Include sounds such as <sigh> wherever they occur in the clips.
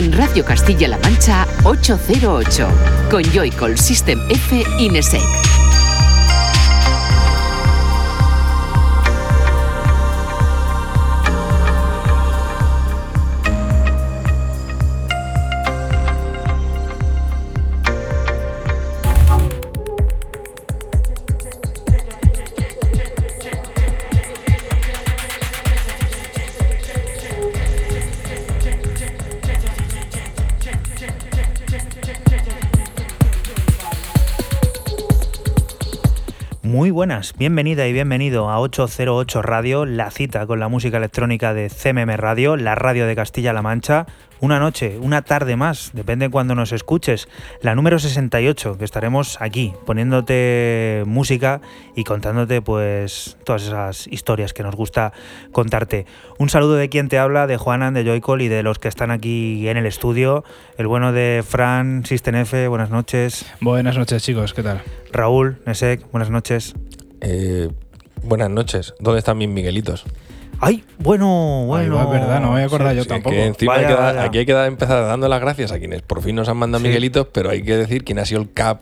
en Radio Castilla-La Mancha 808 con Joycall System F Inesec. Buenas, bienvenida y bienvenido a 808 Radio, la cita con la música electrónica de CMM Radio, la radio de Castilla-La Mancha. Una noche, una tarde más, depende de cuando nos escuches, la número 68, que estaremos aquí poniéndote música y contándote pues todas esas historias que nos gusta contarte. Un saludo de quien te habla, de Juanan, de Joycol y de los que están aquí en el estudio. El bueno de Fran, System F, buenas noches. Buenas noches chicos, ¿qué tal? Raúl, Nesek, buenas noches. Eh, buenas noches. ¿Dónde están mis Miguelitos? Ay, bueno, bueno. Ay, es verdad, no me voy a acordar yo Sí, tampoco. que encima Vaya, hay que dar- vaya. aquí hay que dar- empezar dando las gracias a quienes por fin nos han mandado Sí. Miguelitos, pero hay que decir quién ha sido el cap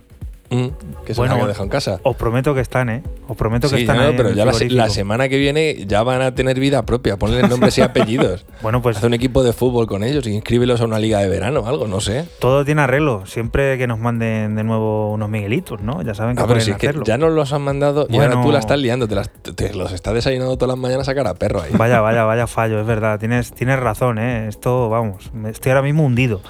mm, que se Bueno, nos había dejado en casa. Os prometo que están, ¿eh? Os prometo que Sí, están no, en pero ya la, semana que viene ya van a tener vida propia. Ponle nombres y <laughs> apellidos. Bueno, pues Haz un equipo de fútbol con ellos y inscríbelos a una liga de verano o algo, no sé. todo tiene arreglo. Siempre que nos manden de nuevo unos Miguelitos, ¿no? Ya saben que Ah, pero pueden si es que hacerlo. ya nos los han mandado y ahora Bueno. tú la estás liando, te, las- te los estás desayunando todas las mañanas a cara a perro ahí. Vaya, vaya, <laughs> vaya fallo, es verdad. Tienes, tienes razón, ¿eh? Esto, vamos, estoy ahora mismo hundido.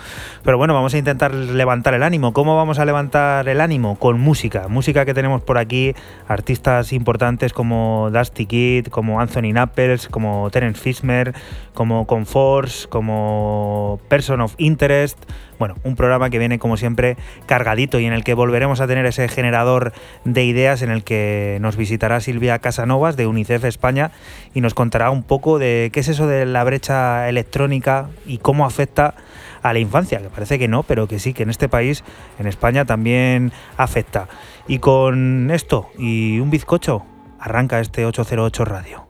Pero bueno, vamos a intentar levantar el ánimo. ¿Cómo vamos a levantar el ánimo? Con música. Música que tenemos por aquí, artistas importantes como Dusty Kid, como Anthony Knuckles, como Terence Fismer, como Conforce, como Person of Interest. Bueno, un programa que viene como siempre cargadito y en el que volveremos a tener ese generador de ideas en el que nos visitará Silvia Casanovas de UNICEF España y nos contará un poco de qué es eso de la brecha electrónica y cómo afecta a la infancia, que parece que no, pero que sí, que en este país, en España, también afecta. Y con esto y un bizcocho, arranca este 808 Radio.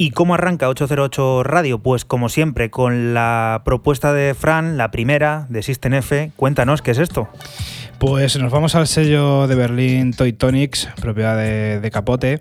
¿Y cómo arranca 808 Radio? Pues como siempre, con la propuesta de Fran, la primera de System F. Cuéntanos, ¿qué es esto? Pues nos vamos al sello de Berlín Toy Tonics, propiedad de, de Capote.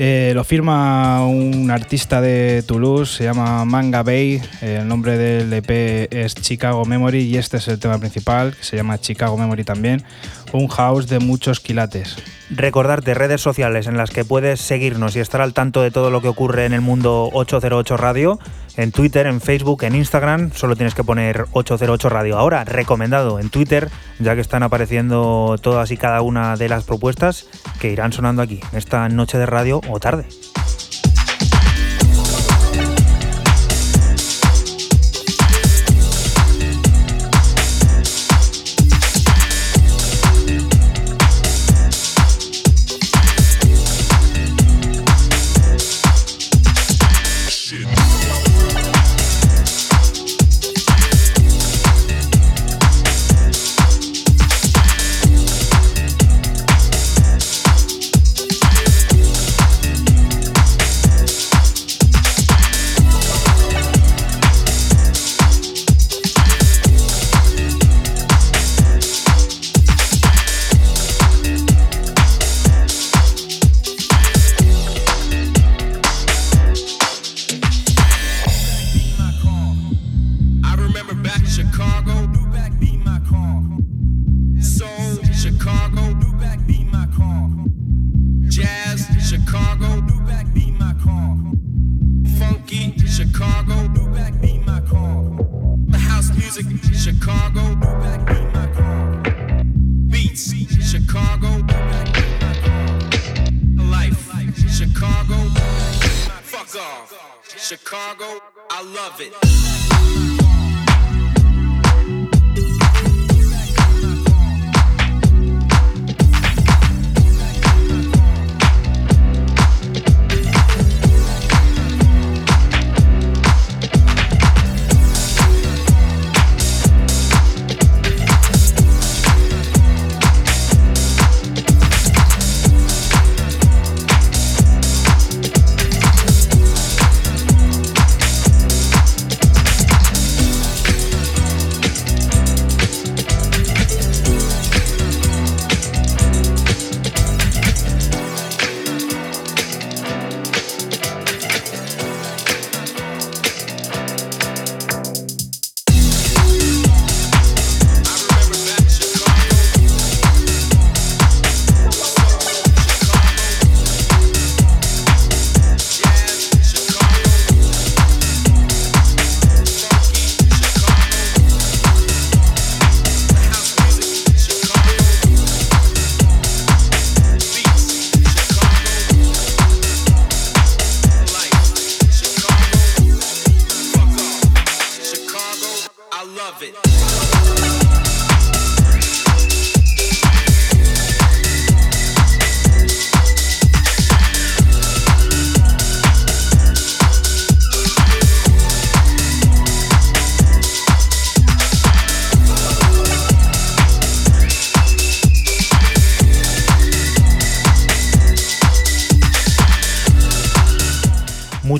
Eh, lo firma un artista de Toulouse, se llama Manga Bay. El nombre del EP es Chicago Memory y este es el tema principal, que se llama Chicago Memory también. Un house de muchos quilates. Recordarte redes sociales en las que puedes seguirnos y estar al tanto de todo lo que ocurre en el mundo 808 Radio. En Twitter, en Facebook, en Instagram, solo tienes que poner 808 Radio. Ahora, recomendado en Twitter, ya que están apareciendo todas y cada una de las propuestas que irán sonando aquí, esta noche de radio o tarde.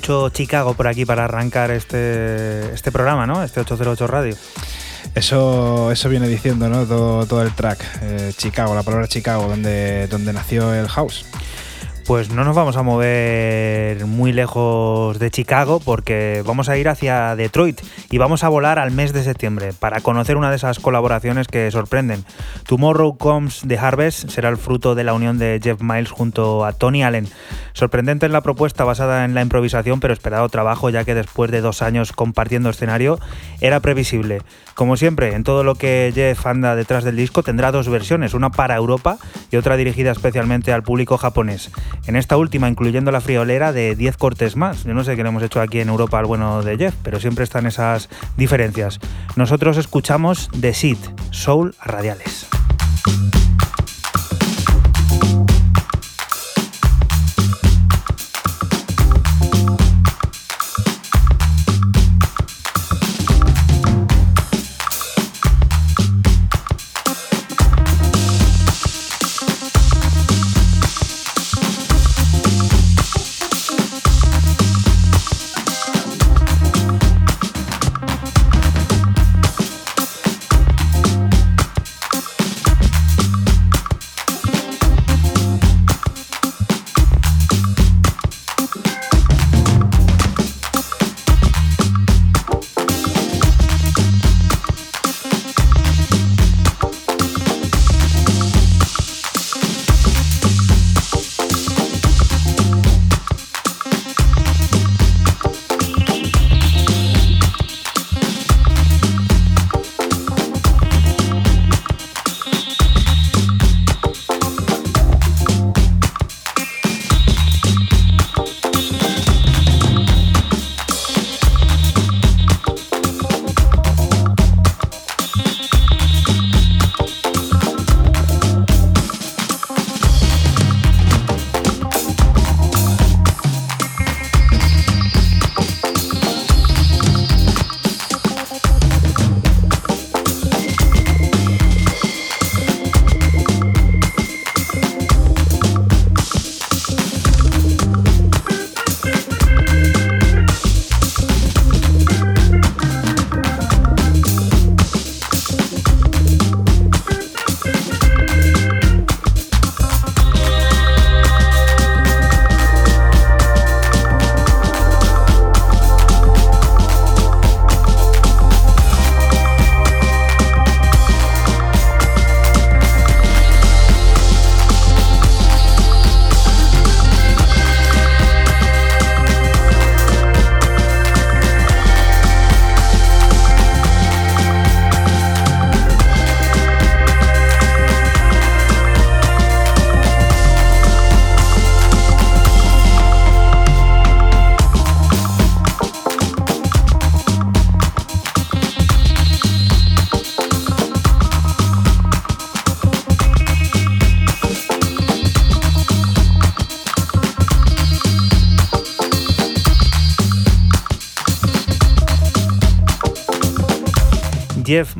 Mucho Chicago por aquí para arrancar este, este programa, ¿no? Este 808 Radio. Eso, eso viene diciendo, ¿no? Todo, todo el track. Eh, Chicago, la palabra Chicago, donde, donde nació el house. Pues no nos vamos a mover muy lejos de Chicago porque vamos a ir hacia Detroit y vamos a volar al mes de septiembre para conocer una de esas colaboraciones que sorprenden. Tomorrow Comes the Harvest será el fruto de la unión de Jeff Miles junto a Tony Allen. Sorprendente en la propuesta basada en la improvisación pero esperado trabajo ya que después de dos años compartiendo escenario era previsible. Como siempre, en todo lo que Jeff anda detrás del disco tendrá dos versiones, una para Europa y otra dirigida especialmente al público japonés. En esta última, incluyendo la friolera de 10 cortes más. Yo no sé qué le hemos hecho aquí en Europa al bueno de Jeff, pero siempre están esas diferencias. Nosotros escuchamos The Seed, Soul a radiales.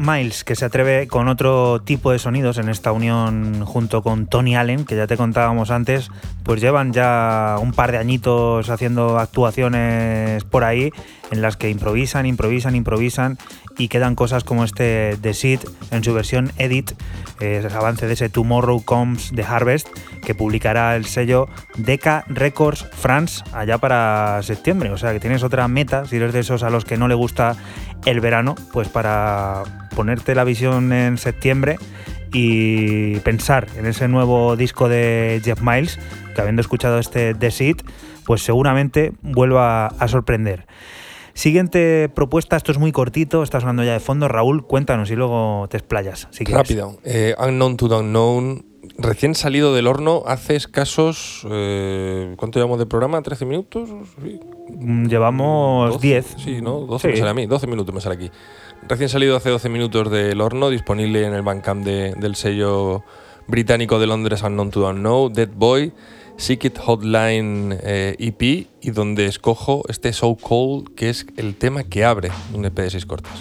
Miles, que se atreve con otro tipo de sonidos en esta unión junto con Tony Allen, que ya te contábamos antes, pues llevan ya un par de añitos haciendo actuaciones por ahí en las que improvisan, improvisan, improvisan y quedan cosas como este The Seed en su versión Edit, eh, ese avance de ese Tomorrow Comes the Harvest, que publicará el sello Deca Records France allá para septiembre. O sea que tienes otra meta, si eres de esos a los que no le gusta el verano, pues para ponerte la visión en septiembre y pensar en ese nuevo disco de Jeff Miles, que habiendo escuchado este The Seed, pues seguramente vuelva a sorprender. Siguiente propuesta, esto es muy cortito, está sonando ya de fondo. Raúl, cuéntanos y luego te explayas. Si. Rápido. Eh, unknown to the Unknown, recién salido del horno hace escasos. eh, ¿Cuánto llevamos de programa? ¿13 minutos? Sí. Mm, Llevamos 12, 10. Sí, ¿no? 12 me Sí. sale a mí, 12 minutos me sale aquí. Recién salido hace 12 minutos del horno, disponible en el Bandcamp de- del sello británico de Londres Unknown to Unknown, Dead Boy, Secret Hotline eh, EP, y donde escojo este So Cold, que es el tema que abre un EP de 6 cortas.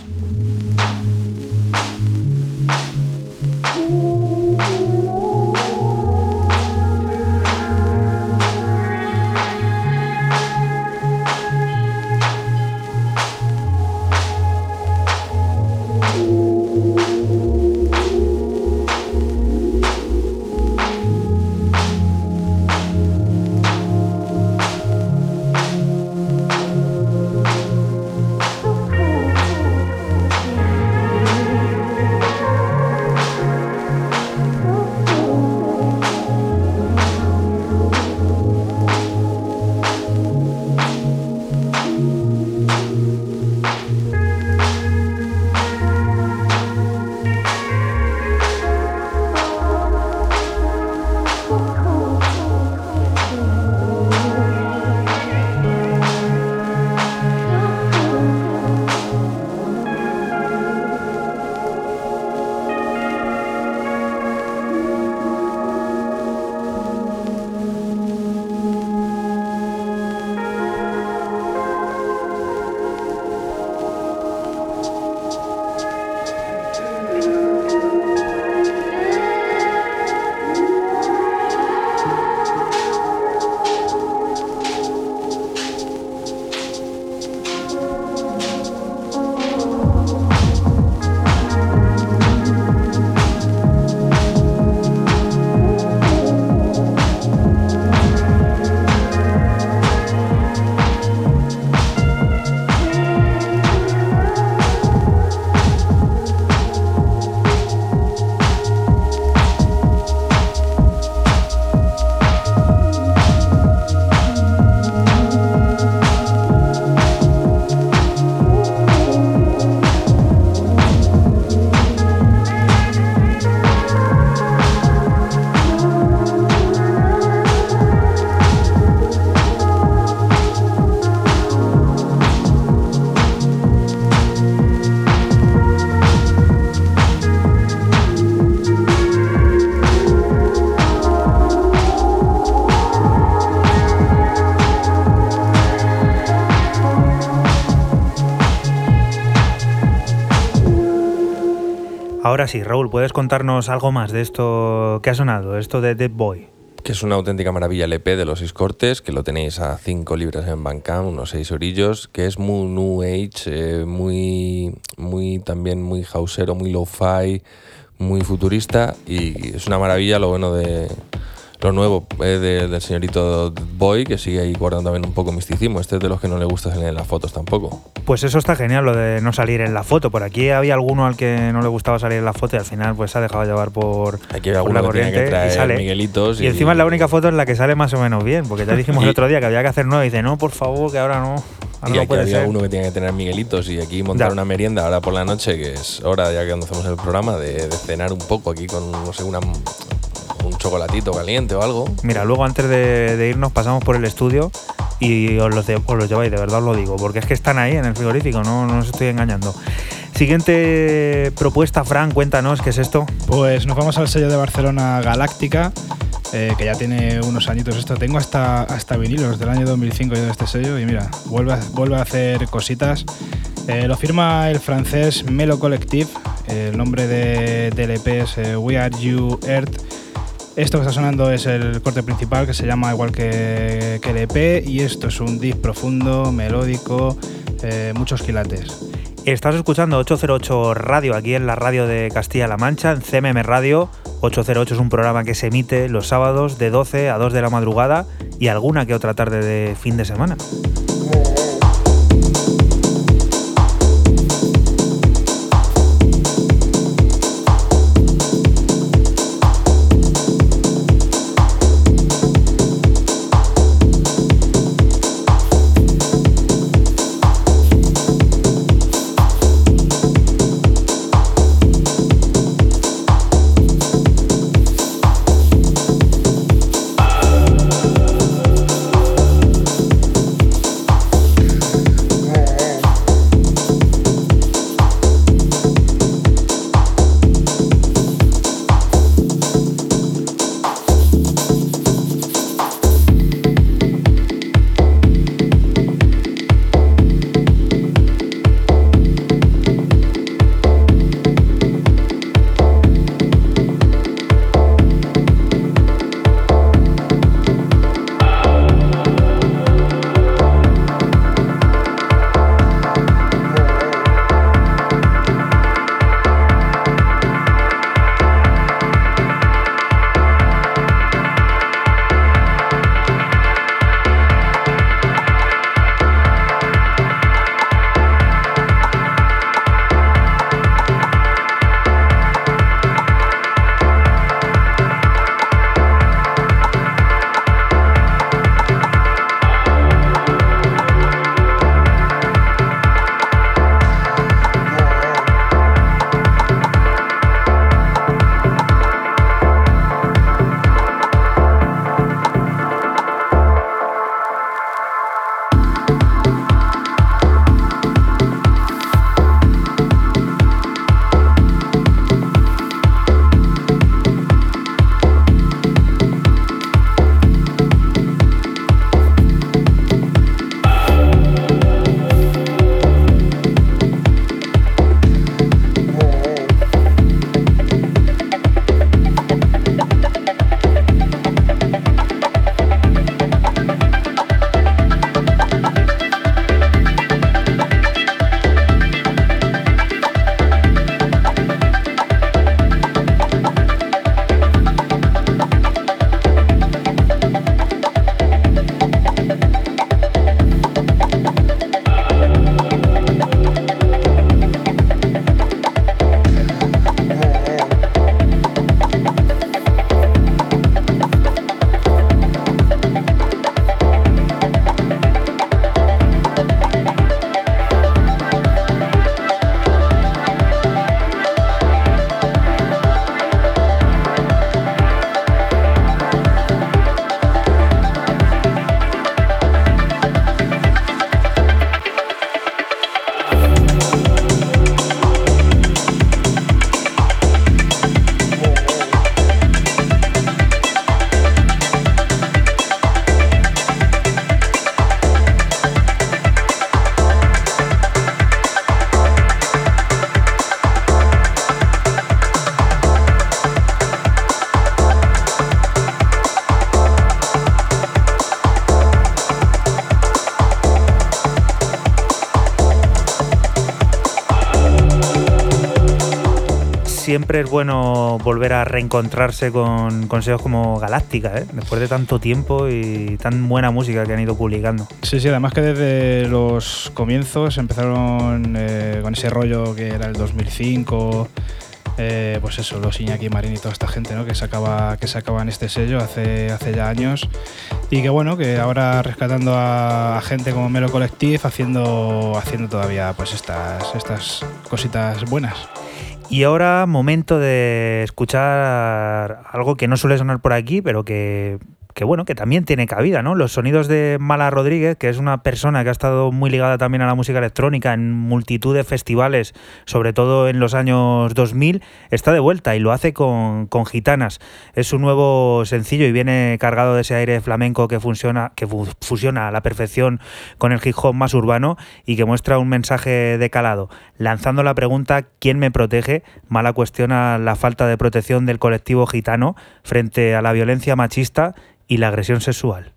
Sí, Raúl, ¿puedes contarnos algo más de esto que ha sonado, esto de Dead Boy? que es una auténtica maravilla el EP de los seis cortes, que lo tenéis a 5 libras en Bandcamp, unos 6 orillos, que es muy new age, eh, muy, muy también muy hausero, muy lo-fi, muy futurista y es una maravilla lo bueno de lo nuevo eh, de- del señorito Boy, que sigue ahí guardando también un poco misticismo. Este es de los que no le gusta salir en las fotos tampoco. Pues eso está genial, lo de no salir en la foto. Por aquí había alguno al que no le gustaba salir en la foto y al final pues se ha dejado llevar por, Aquí por que tiene que traer y sale. Miguelitos. Y encima es la única foto en la que sale más o menos bien, porque ya <laughs> dijimos el otro día que había que hacer nueve y dice, no, por favor, que ahora no. Ahora Y no aquí puede había ser. uno que tiene que tener Miguelitos y aquí montar Ya. una merienda ahora por la noche, que es hora ya que cuando hacemos el programa, de, de cenar un poco aquí con, no sé, una, un chocolatito caliente o algo. Mira, luego antes de, de irnos pasamos por el estudio y os los, lleváis, de verdad os lo digo, porque es que están ahí en el frigorífico, no, no os estoy engañando. Siguiente propuesta, Fran, cuéntanos qué es esto. Pues nos vamos al sello de Barcelona Galáctica, eh, que ya tiene unos añitos esto. Tengo hasta, hasta vinilos del año 2005 yo de este sello y mira, vuelve a, vuelve a hacer cositas. Eh, lo firma el francés Melo Collective, el nombre de, del EP es eh, We Are You Earth. Esto que está sonando es el corte principal que se llama igual que, que el EP y esto es un deep profundo, melódico, eh, muchos quilates. Estás escuchando 808 Radio aquí en la radio de Castilla-La Mancha, en CMM Radio. 808 es un programa que se emite los sábados de 12 a 2 de la madrugada y alguna que otra tarde de fin de semana. Siempre es bueno volver a reencontrarse con, con sellos como Galáctica, ¿eh? después de tanto tiempo y tan buena música que han ido publicando. Sí, sí, además que desde los comienzos empezaron eh, con ese rollo que era el 2005, eh, pues eso, los Iñaki Marín y toda esta gente ¿no? que, sacaba, que sacaban este sello hace, hace ya años y que bueno, que ahora rescatando a, a gente como Melo Collective haciendo, haciendo todavía pues estas, estas cositas buenas. Y ahora momento de escuchar algo que no suele sonar por aquí, pero que, que bueno, que también tiene cabida, ¿no? Los sonidos de Mala Rodríguez, que es una persona que ha estado muy ligada también a la música electrónica en multitud de festivales, sobre todo en los años 2000, está de vuelta y lo hace con, con Gitanas. Es un nuevo sencillo y viene cargado de ese aire flamenco que funciona, que fu- fusiona a la perfección con el hip hop más urbano y que muestra un mensaje de calado. Lanzando la pregunta ¿quién me protege? Mala cuestiona la falta de protección del colectivo gitano frente a la violencia machista y la agresión sexual.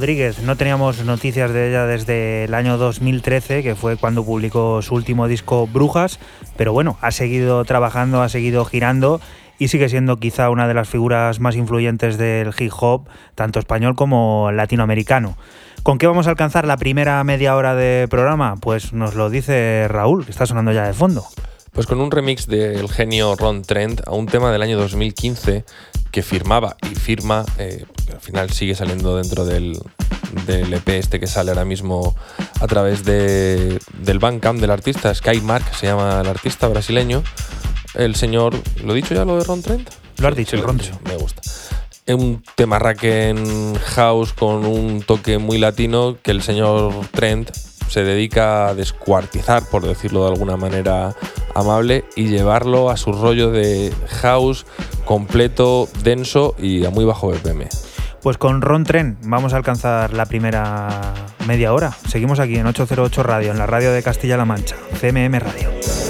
Rodríguez, no teníamos noticias de ella desde el año 2013, que fue cuando publicó su último disco Brujas, pero bueno, ha seguido trabajando, ha seguido girando y sigue siendo quizá una de las figuras más influyentes del hip hop, tanto español como latinoamericano. ¿Con qué vamos a alcanzar la primera media hora de programa? Pues nos lo dice Raúl, que está sonando ya de fondo. Pues con un remix del genio Ron Trent a un tema del año 2015 que firmaba y firma, eh, al final sigue saliendo dentro del, del EP este que sale ahora mismo a través de, del Bandcamp del artista, Skymark se llama el artista brasileño. El señor, ¿lo he dicho ya lo de Ron Trent? Lo has dicho, he Ron me gusta. Es un tema en house con un toque muy latino que el señor Trent se dedica a descuartizar, por decirlo de alguna manera amable, y llevarlo a su rollo de house completo, denso y a muy bajo BPM. Pues con Ron Tren vamos a alcanzar la primera media hora. Seguimos aquí en 808 Radio, en la radio de Castilla-La Mancha, CMM Radio.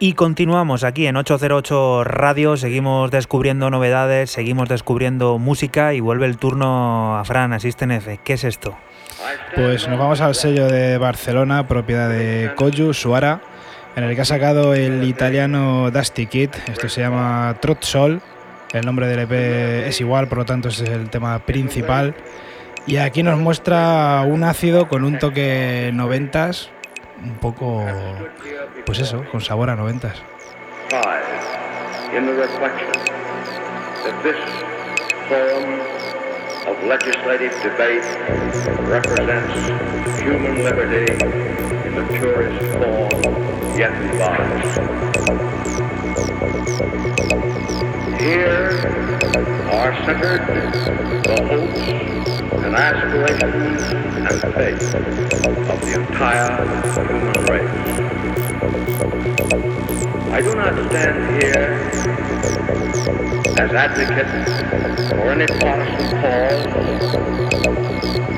Y continuamos aquí en 808 Radio, seguimos descubriendo novedades, seguimos descubriendo música y vuelve el turno a Fran, Asisten F. ¿Qué es esto? Pues nos vamos al sello de Barcelona, propiedad de Koyu Suara, en el que ha sacado el italiano Dusty Kid. Esto se llama Trot Sol. El nombre del EP es igual, por lo tanto ese es el tema principal. Y aquí nos muestra un ácido con un toque noventas, un poco, pues in the reflection that this form of legislative debate represents human liberty in the purest form yet revised. Here are the hopes and aspirations and faith of the entire human race. I do not stand here as advocate for any partisan cause,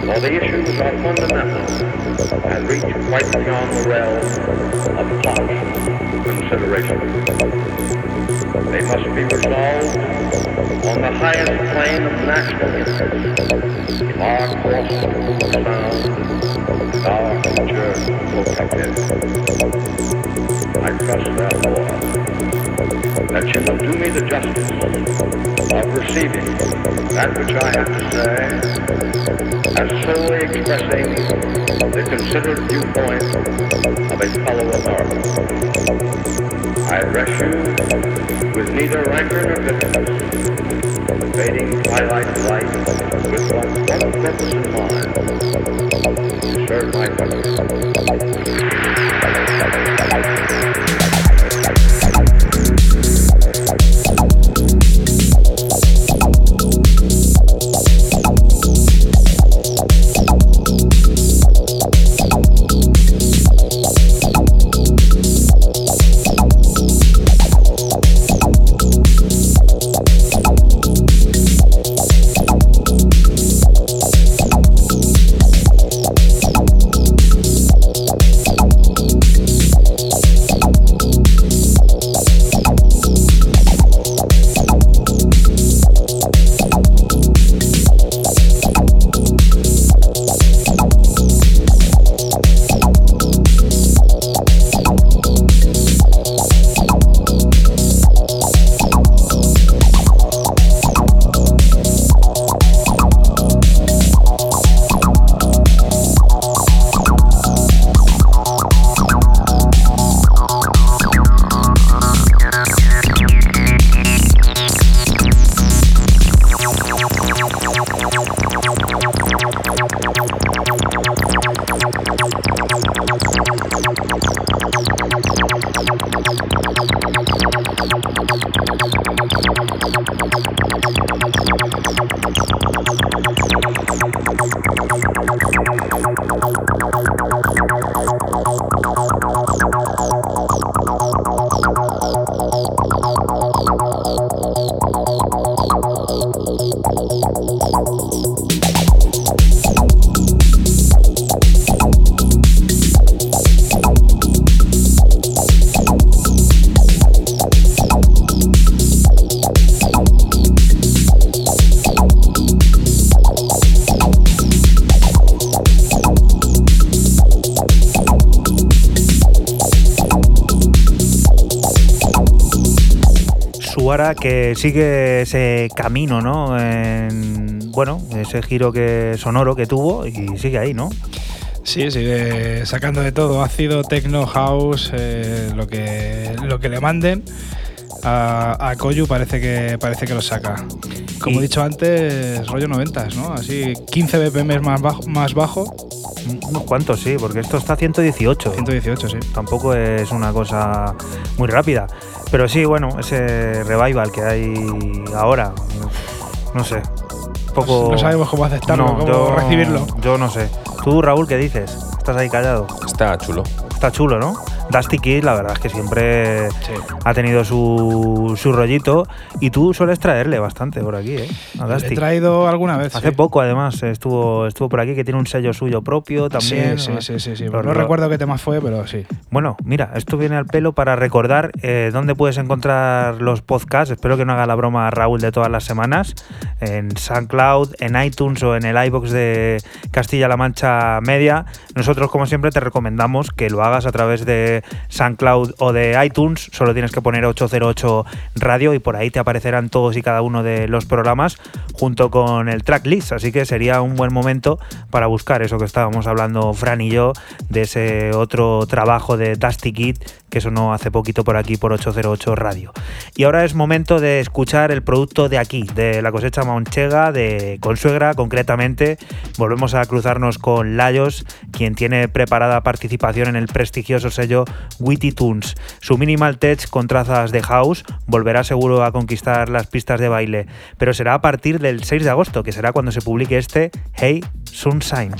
for the issues are fundamental and reach quite beyond the realm of partisan consideration. They must be resolved on the highest plane of national interest. If our course is sound, our future protected. I trust, therefore, that you will do me the justice of receiving that which I have to say as solely expressing the considered viewpoint of a fellow American. I address you with neither rancor nor bitterness, fading twilight life with but one purpose in mind, serve my country. Que sigue ese camino, ¿no? En, bueno, ese giro que sonoro que tuvo y sigue ahí, ¿no? Sí, sigue sacando de todo, ácido, techno, house, eh, lo, que, lo que le manden. A, a Koyu parece que, parece que lo saca. Como he dicho antes, rollo 90, ¿no? Así 15 BPM más bajo, más bajo. Unos cuantos, sí, porque esto está a 118. 118, sí. Tampoco es una cosa muy rápida. Pero sí, bueno, ese revival que hay ahora, no sé. poco. No sabemos cómo aceptarlo, No, cómo yo- recibirlo. Yo no sé. Tú, Raúl, ¿qué dices? Estás ahí callado. Está chulo. Está chulo, ¿no? Dusty Kid, la verdad es que siempre Sí. ha tenido su, su rollito. Y tú sueles traerle bastante por aquí, ¿eh? A He traído alguna vez. Hace sí. poco, además, estuvo, estuvo por aquí, que tiene un sello suyo propio también. Sí, sí, sí, sí, No lo- recuerdo qué tema fue, pero sí. Bueno, mira, esto viene al pelo para recordar eh, dónde puedes encontrar los podcasts. Espero que no haga la broma Raúl de todas las semanas. En SoundCloud, en iTunes o en el iBox de Castilla-La Mancha Media. Nosotros, como siempre, te recomendamos que lo hagas a través de SoundCloud o de iTunes. Solo tienes que poner 808 Radio y por ahí te aparecerán todos y cada uno de los programas junto con el tracklist. Así que sería un buen momento para buscar eso que estábamos hablando Fran y yo de ese otro trabajo de Dusty Kid que sonó hace poquito por aquí por 808 Radio. Y ahora es momento de escuchar el producto de aquí, de la cosecha manchega, de Consuegra concretamente. Volvemos a cruzarnos con Layos, quien tiene preparada participación en el prestigioso sello Witty Tunes. Su minimal tech con trazas de house volverá seguro a conquistar las pistas de baile, pero será a partir del 6 de agosto, que será cuando se publique este Hey Sunshine.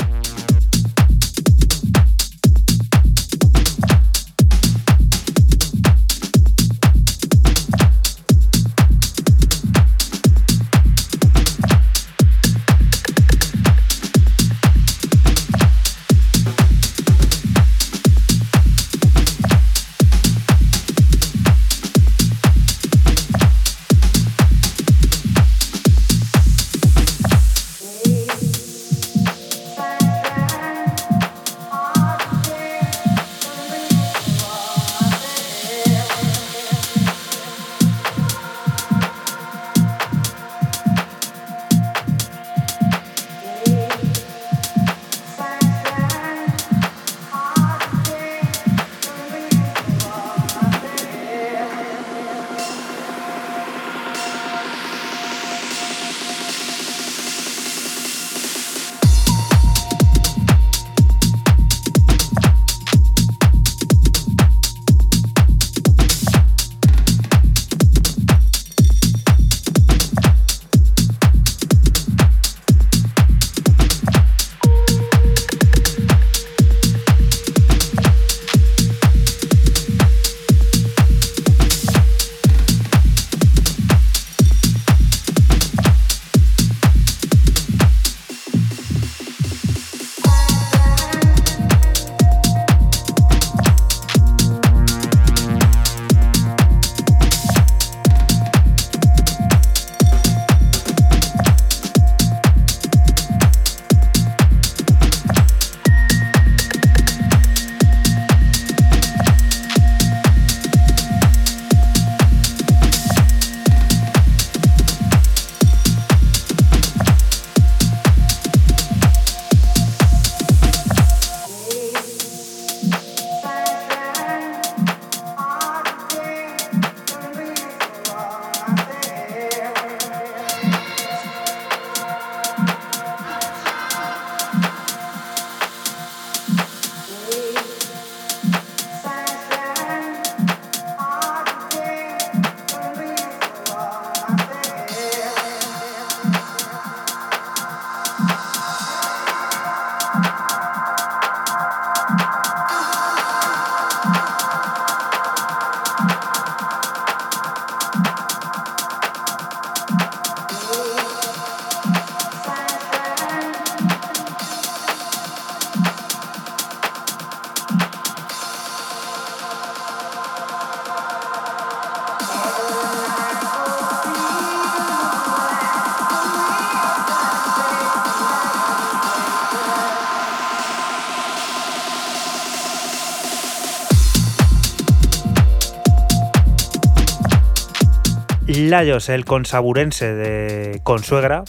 El consaburense de Consuegra,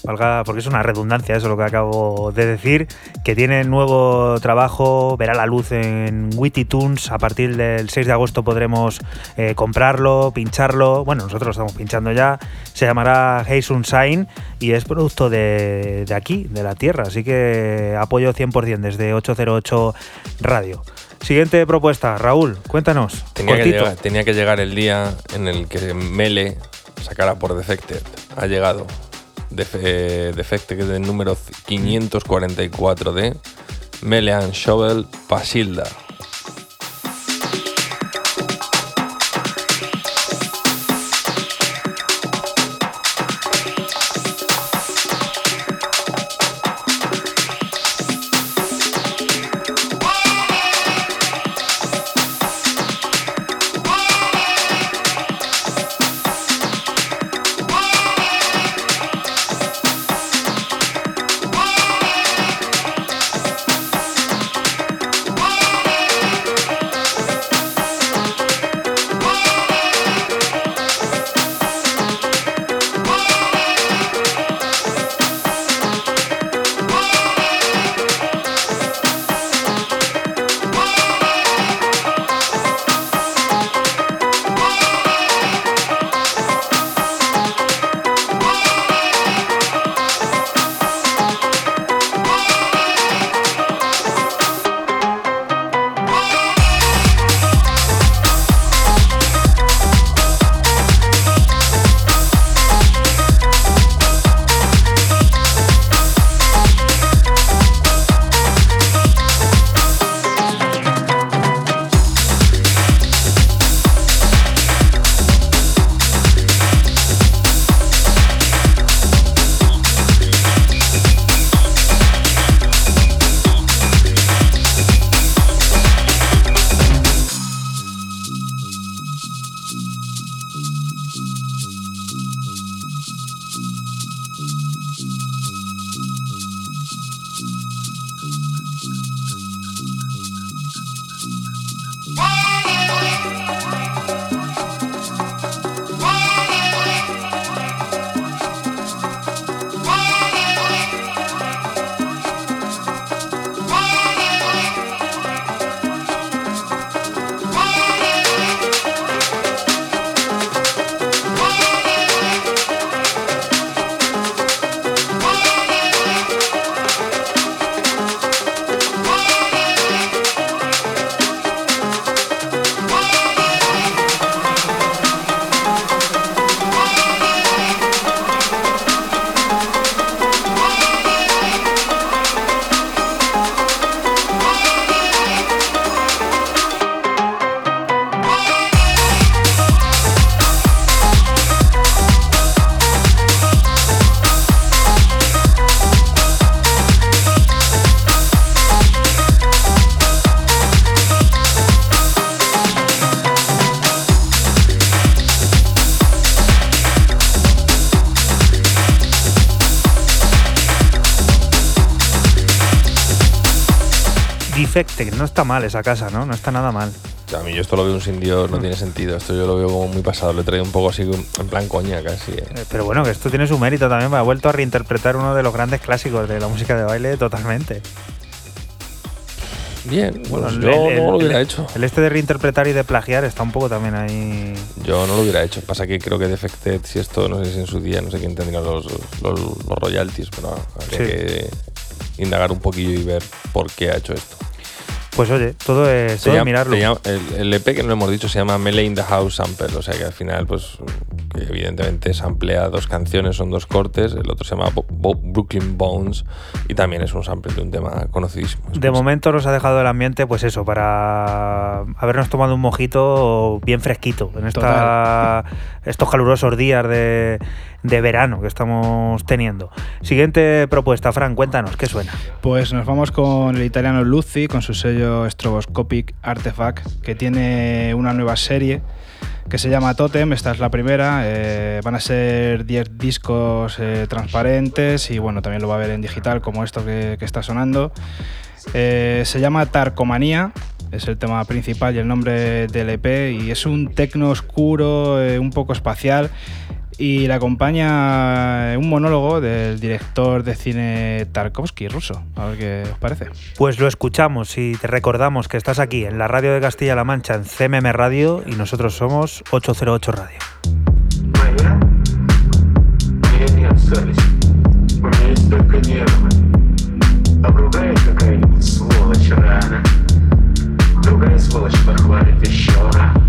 porque es una redundancia eso lo que acabo de decir, que tiene nuevo trabajo, verá la luz en Witty Tunes, a partir del 6 de agosto podremos eh, comprarlo, pincharlo, bueno, nosotros lo estamos pinchando ya, se llamará Hey Sunshine y es producto de, de aquí, de la tierra, así que apoyo 100% desde 808 Radio. Siguiente propuesta, Raúl, cuéntanos. Tenía que, cortito. llegar, tenía que llegar el día en el que Mele sacara por Defected. Ha llegado. Def- Defected del número 544 de Melean Shovel Pasilda. No está mal esa casa, ¿no? No está nada mal. A mí yo esto lo veo un sin Dios, no tiene sentido. Esto yo lo veo como muy pasado. Lo he traído un poco así, en plan coña casi. eh. Eh, Pero bueno, que esto tiene su mérito también, me ha vuelto a reinterpretar uno de los grandes clásicos de la música de baile totalmente. Bien, Bueno, pues yo el- no lo el- hubiera hecho. El este de reinterpretar y de plagiar está un poco también ahí. Yo no lo hubiera hecho. Pasa que creo que Defected, si esto, no sé si en su día, no sé quién tendría los, los, los royalties, pero habría Sí. que indagar un poquillo y ver por qué ha hecho esto. Pues oye, todo es, Se todo llama- mirarlo. se llama- el, el EP que no hemos dicho se llama Melee in the House Sample, o sea que al final, pues, que evidentemente samplea dos canciones, son dos cortes. El otro se llama Brooklyn Bones y también es un sample de un tema conocidísimo. De momento nos ha dejado el ambiente, pues eso, para habernos tomado un mojito bien fresquito en esta, estos calurosos días de, de verano que estamos teniendo. Siguiente propuesta, Fran, cuéntanos, ¿qué suena? Pues nos vamos con el italiano Luzi, con su sello Stroboscopic Artifact, que tiene una nueva serie que se llama Totem. Esta es la primera. eh, van a ser 10 discos eh, transparentes y bueno, también lo va a ver en digital, como esto que, está sonando. Eh, se llama Tarcomanía. Es el tema principal y el nombre del EP. Y es un tecno oscuro, un poco espacial Y le acompaña un monólogo del director de cine Tarkovsky, ruso. A ver qué os parece. Pues lo escuchamos y te recordamos que estás aquí en la radio de Castilla-La Mancha, en CMM Radio, y nosotros somos 808 Radio. Моя? У меня нет совести. У меня есть только нервы. Обругает какая-нибудь сволочь рано. Другая сволочь похвалит еще раз.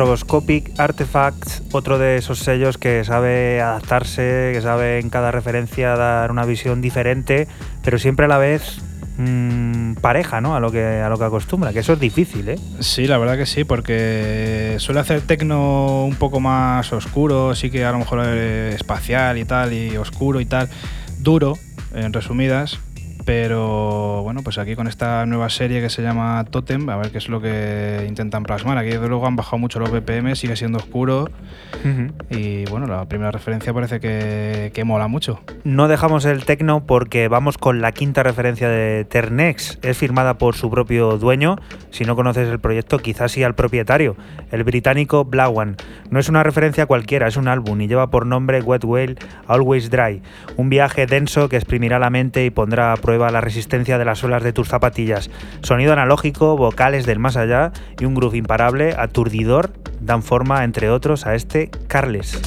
Stroboscopic Artifacts, otro de esos sellos que sabe adaptarse, que sabe en cada referencia dar una visión diferente, pero siempre a la vez mm, pareja, ¿no? A lo que a lo que acostumbra, que eso es difícil, ¿eh? Sí, la verdad que sí, porque suele hacer tecno un poco más oscuro, sí que a lo mejor espacial y tal, y oscuro y tal, duro, en resumidas, pero bueno, pues aquí con esta nueva serie que se llama Totem, a ver qué es lo que intentan plasmar. Aquí desde luego han bajado mucho los BPM, sigue siendo oscuro y bueno, la primera referencia parece que, que mola mucho. No dejamos el tecno porque vamos con la quinta referencia de Ternex. Es firmada por su propio dueño. Si no conoces el proyecto, quizás sí al propietario, el británico Blawan. No es una referencia cualquiera, es un álbum y lleva por nombre Wet Whale Always Dry. Un viaje denso que exprimirá la mente y pondrá a prueba la resistencia de las suelas de tus zapatillas. Sonido analógico, vocales del más allá y un groove imparable, aturdidor, dan forma, entre otros, a este Carles.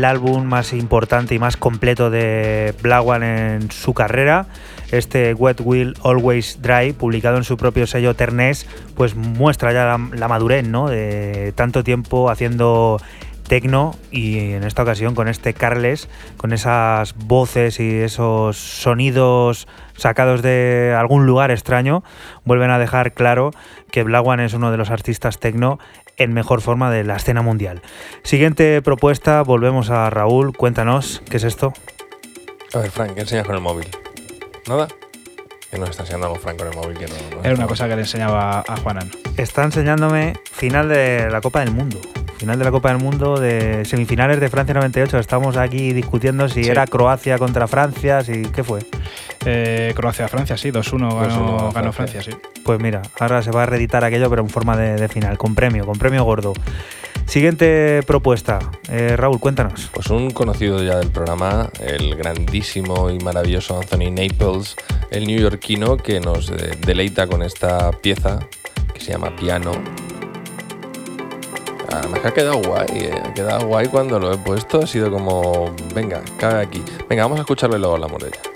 El álbum más importante y más completo de Black One en su carrera. Este Wet Will Always Dry, publicado en su propio sello Ternés, pues muestra ya la, madurez ¿no? de tanto tiempo haciendo tecno y en esta ocasión con este Carles, con esas voces y esos sonidos sacados de algún lugar extraño, vuelven a dejar claro que Black One es uno de los artistas tecno en mejor forma de la escena mundial. Siguiente propuesta, volvemos a Raúl, cuéntanos, ¿qué es esto? A ver, Frank, ¿qué enseñas con el móvil? ¿Nada? Que nos está enseñando algo Frank con el móvil que no. no Era una cosa que le enseñaba a Juanan. Está enseñándome final de la Copa del Mundo. Final de la Copa del Mundo de semifinales de Francia 98. Estamos aquí discutiendo si Sí. era Croacia contra Francia, si qué fue. Eh, Croacia-Francia, sí, 2-1 ganó, 2-1 ganó Francia. Francia, sí. Pues mira, ahora se va a reeditar aquello, pero en forma de, de final, con premio, con premio gordo. Siguiente propuesta. Eh, Raúl, cuéntanos. Pues un conocido ya del programa, el grandísimo y maravilloso Anthony Naples, el neoyorquino que nos eh, deleita con esta pieza que se llama Piano. Además que ha quedado guay, eh, ha quedado guay cuando lo he puesto, ha sido como, venga, cabe aquí. Venga, vamos a escucharlo y luego hablamos de ella.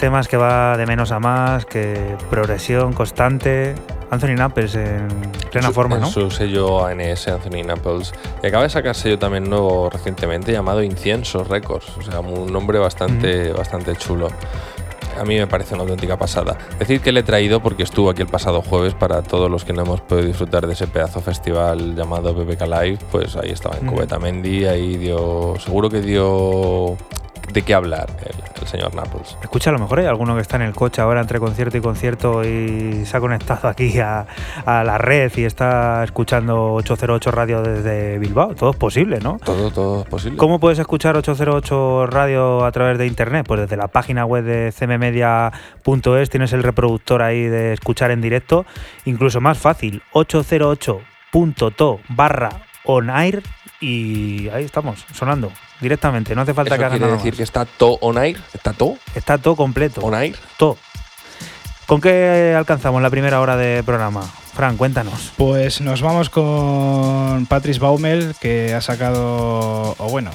Temas que va de menos a más, que progresión constante. Anthony Nappers en plena Su- forma, en ¿no? su sello ANS, Anthony Naples. Y acaba de sacar sello también nuevo recientemente llamado Incienso Records. O sea, un nombre bastante, bastante chulo. A mí me parece una auténtica pasada. Decir que le he traído porque estuvo aquí el pasado jueves para todos los que no hemos podido disfrutar de ese pedazo festival llamado BBK Live. Pues ahí estaba en Mm. Cubeta Mendy, ahí dio. Seguro que dio de qué hablar señor Naples. Escucha, a lo mejor hay alguno que está en el coche ahora entre concierto y concierto y se ha conectado aquí a, a la red y está escuchando 808 Radio desde Bilbao. Todo es posible, ¿no? Todo, todo es posible. ¿Cómo puedes escuchar 808 Radio a través de internet? Pues desde la página web de cmmedia.es tienes el reproductor ahí de escuchar en directo. Incluso más fácil, 808.to barra on air y ahí estamos, sonando directamente. No hace falta ¿Eso que hagas quiere nada decir más. que está todo on air? ¿Está todo Está todo completo. on air? Todo. ¿Con qué alcanzamos la primera hora de programa? Fran, cuéntanos. Pues nos vamos con Patrice Baumel, que ha sacado, o bueno,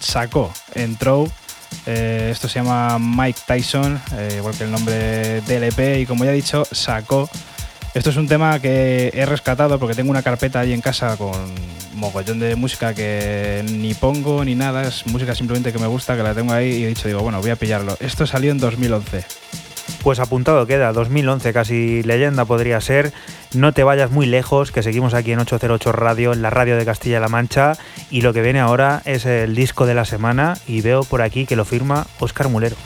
sacó, entró. eh, esto se llama Mike Tyson, eh, igual que el nombre DLP, y como ya he dicho, sacó. Esto es un tema que he rescatado porque tengo una carpeta ahí en casa con mogollón de música que ni pongo ni nada, es música simplemente que me gusta, que la tengo ahí y he dicho, digo, bueno, voy a pillarlo. Esto salió en 2011. Pues apuntado queda, 2011, casi leyenda podría ser. No te vayas muy lejos, que seguimos aquí en 808 Radio, en la radio de Castilla-La Mancha. Y lo que viene ahora es el disco de la semana y veo por aquí que lo firma Óscar Mulero.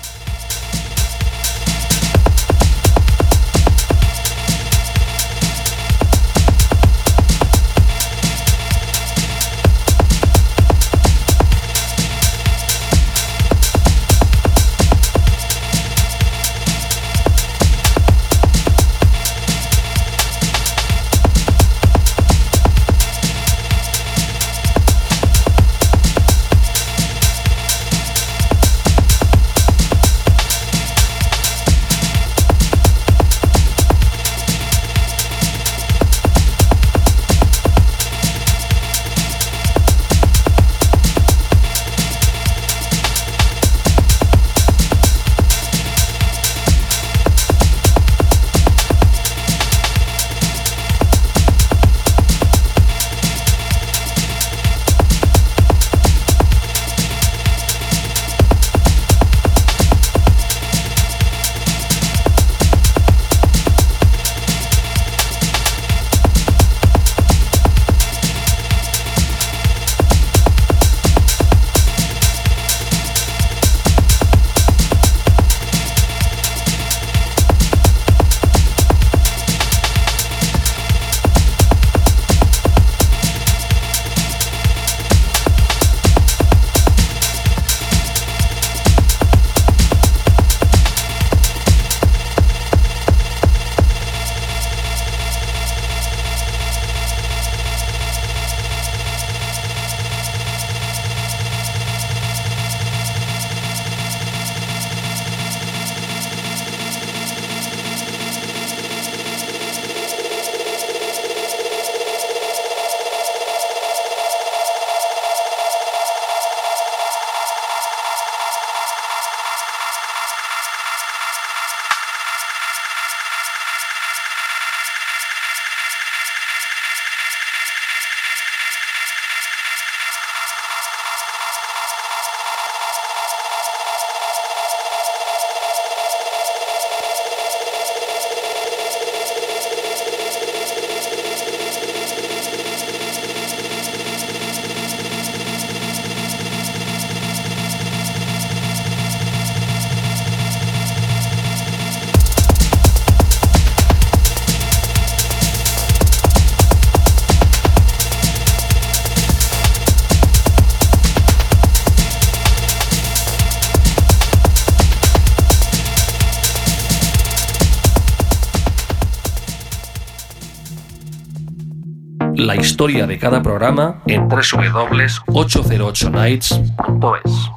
Historia de cada programa en www.808nights.es.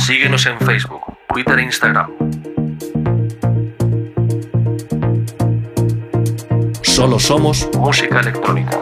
Síguenos en Facebook, Twitter e Instagram. Solo somos música electrónica.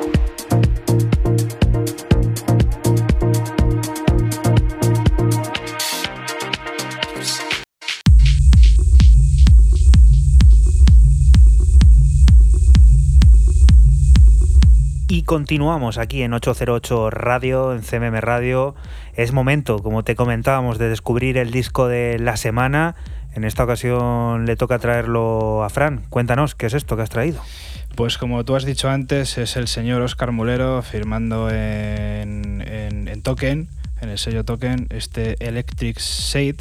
Continuamos aquí en 808 Radio, en CMM Radio. Es momento, como te comentábamos, de descubrir el disco de la semana. En esta ocasión le toca traerlo a Fran. Cuéntanos, ¿qué es esto que has traído? Pues como tú has dicho antes, es el señor Oscar Mulero firmando en, en- en Token, en el sello Token, este Electric Shade,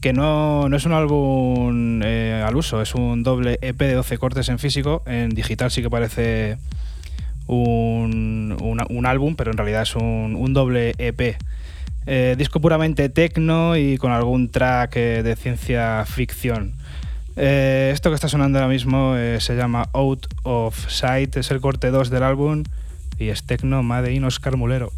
que no, no es un álbum eh, al uso, es un doble EP de 12 cortes en físico, en digital sí que parece un, un álbum, pero en realidad es un, un doble EP. Eh, disco puramente techno y con algún track eh, de ciencia ficción. Eh, esto que está sonando ahora mismo se llama Out of Sight, es el corte 2 del álbum y es techno Made in Oscar Mulero.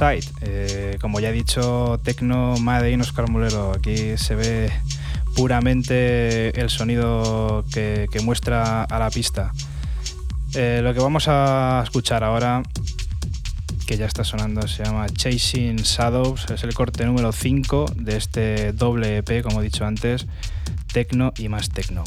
Eh, como ya he dicho, Tecno Made in Oscar Mulero. Aquí se ve puramente el sonido que, que muestra a la pista. Eh, lo que vamos a escuchar ahora, que ya está sonando, se llama Chasing Shadows. Es el corte número 5 de este doble EP, como he dicho antes, Tecno y más Tecno.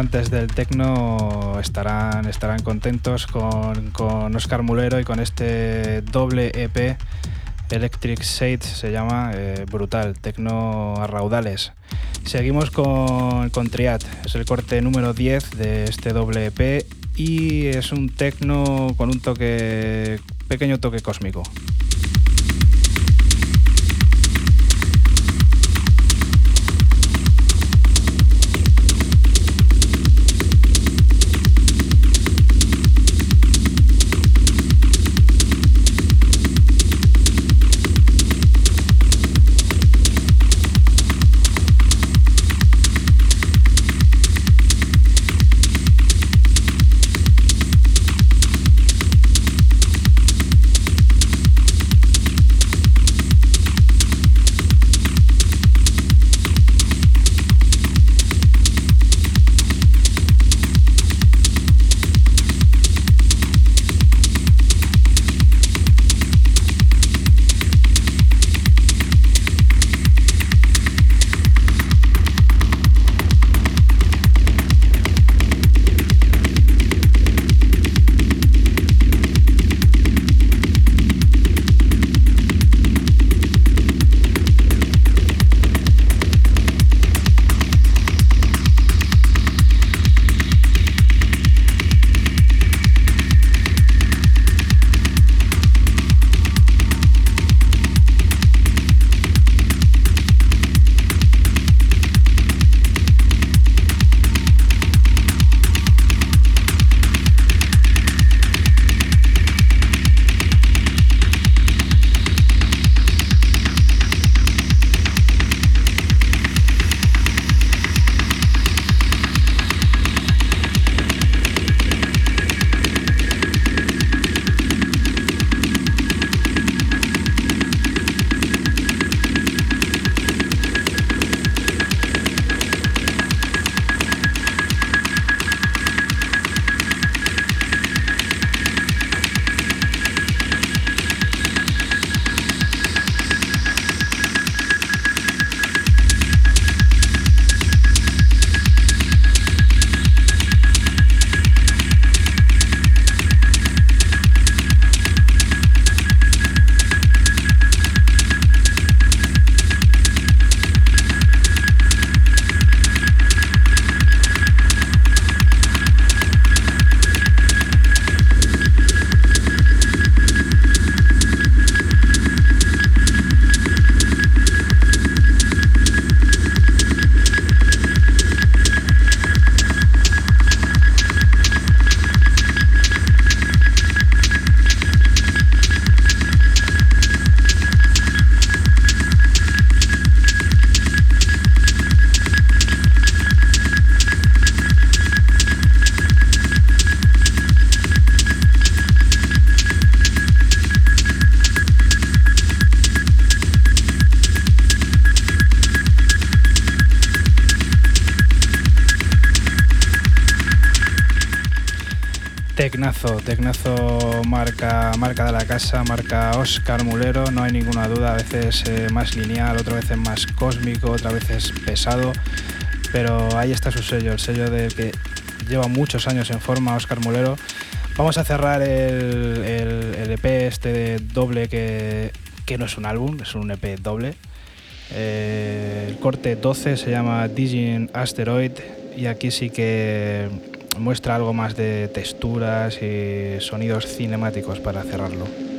Amantes del techno estarán, estarán contentos con, con Oscar Mulero y con este doble EP Electric Shade se llama, eh, brutal, tecno a raudales. Seguimos con, con Triad, es el corte número 10 de este doble EP y es un tecno con un toque, pequeño toque cósmico. De la casa, marca Oscar Mulero, no hay ninguna duda, a veces eh, más lineal, otra vez más cósmico, otra vez pesado, pero ahí está su sello, el sello del que lleva muchos años en forma, Oscar Mulero. Vamos a cerrar el, el, EP este de doble que, que, no es un álbum, es un EP doble. Eh, el corte 12 se llama Digin Asteroid y aquí sí que muestra algo más de texturas y sonidos cinemáticos para cerrarlo.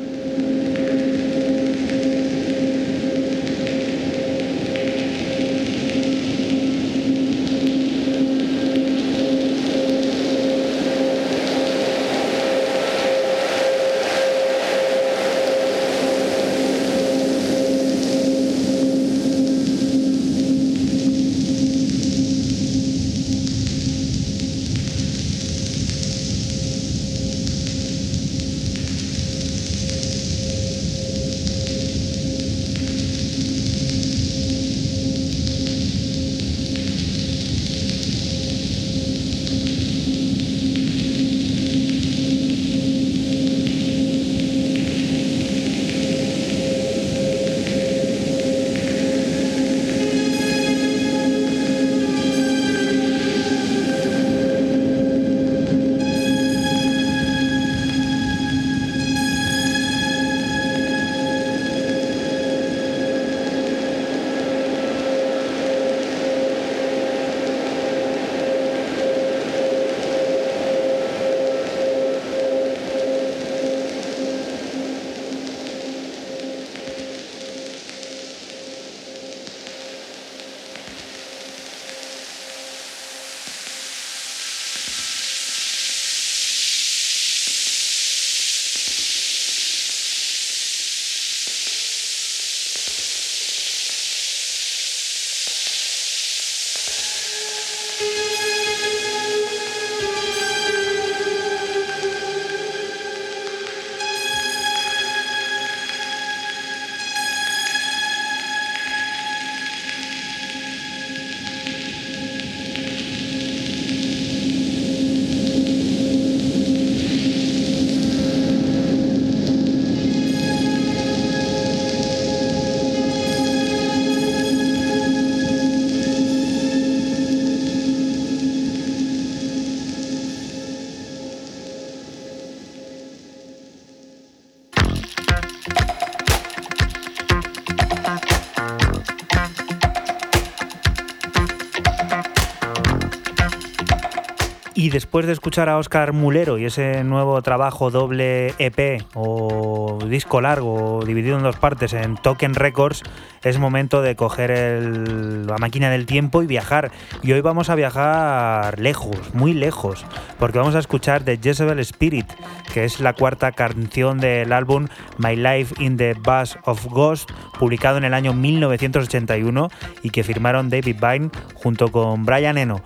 Y después de escuchar a Oscar Mulero y ese nuevo trabajo doble EP o disco largo dividido en dos partes en Token Records, es momento de coger la máquina del tiempo y viajar. Y hoy vamos a viajar lejos, muy lejos, porque vamos a escuchar The Jezebel Spirit, que es la cuarta canción del álbum My Life in the Bus of Ghost, publicado en el año 1981 y que firmaron David Byrne junto con Brian Eno.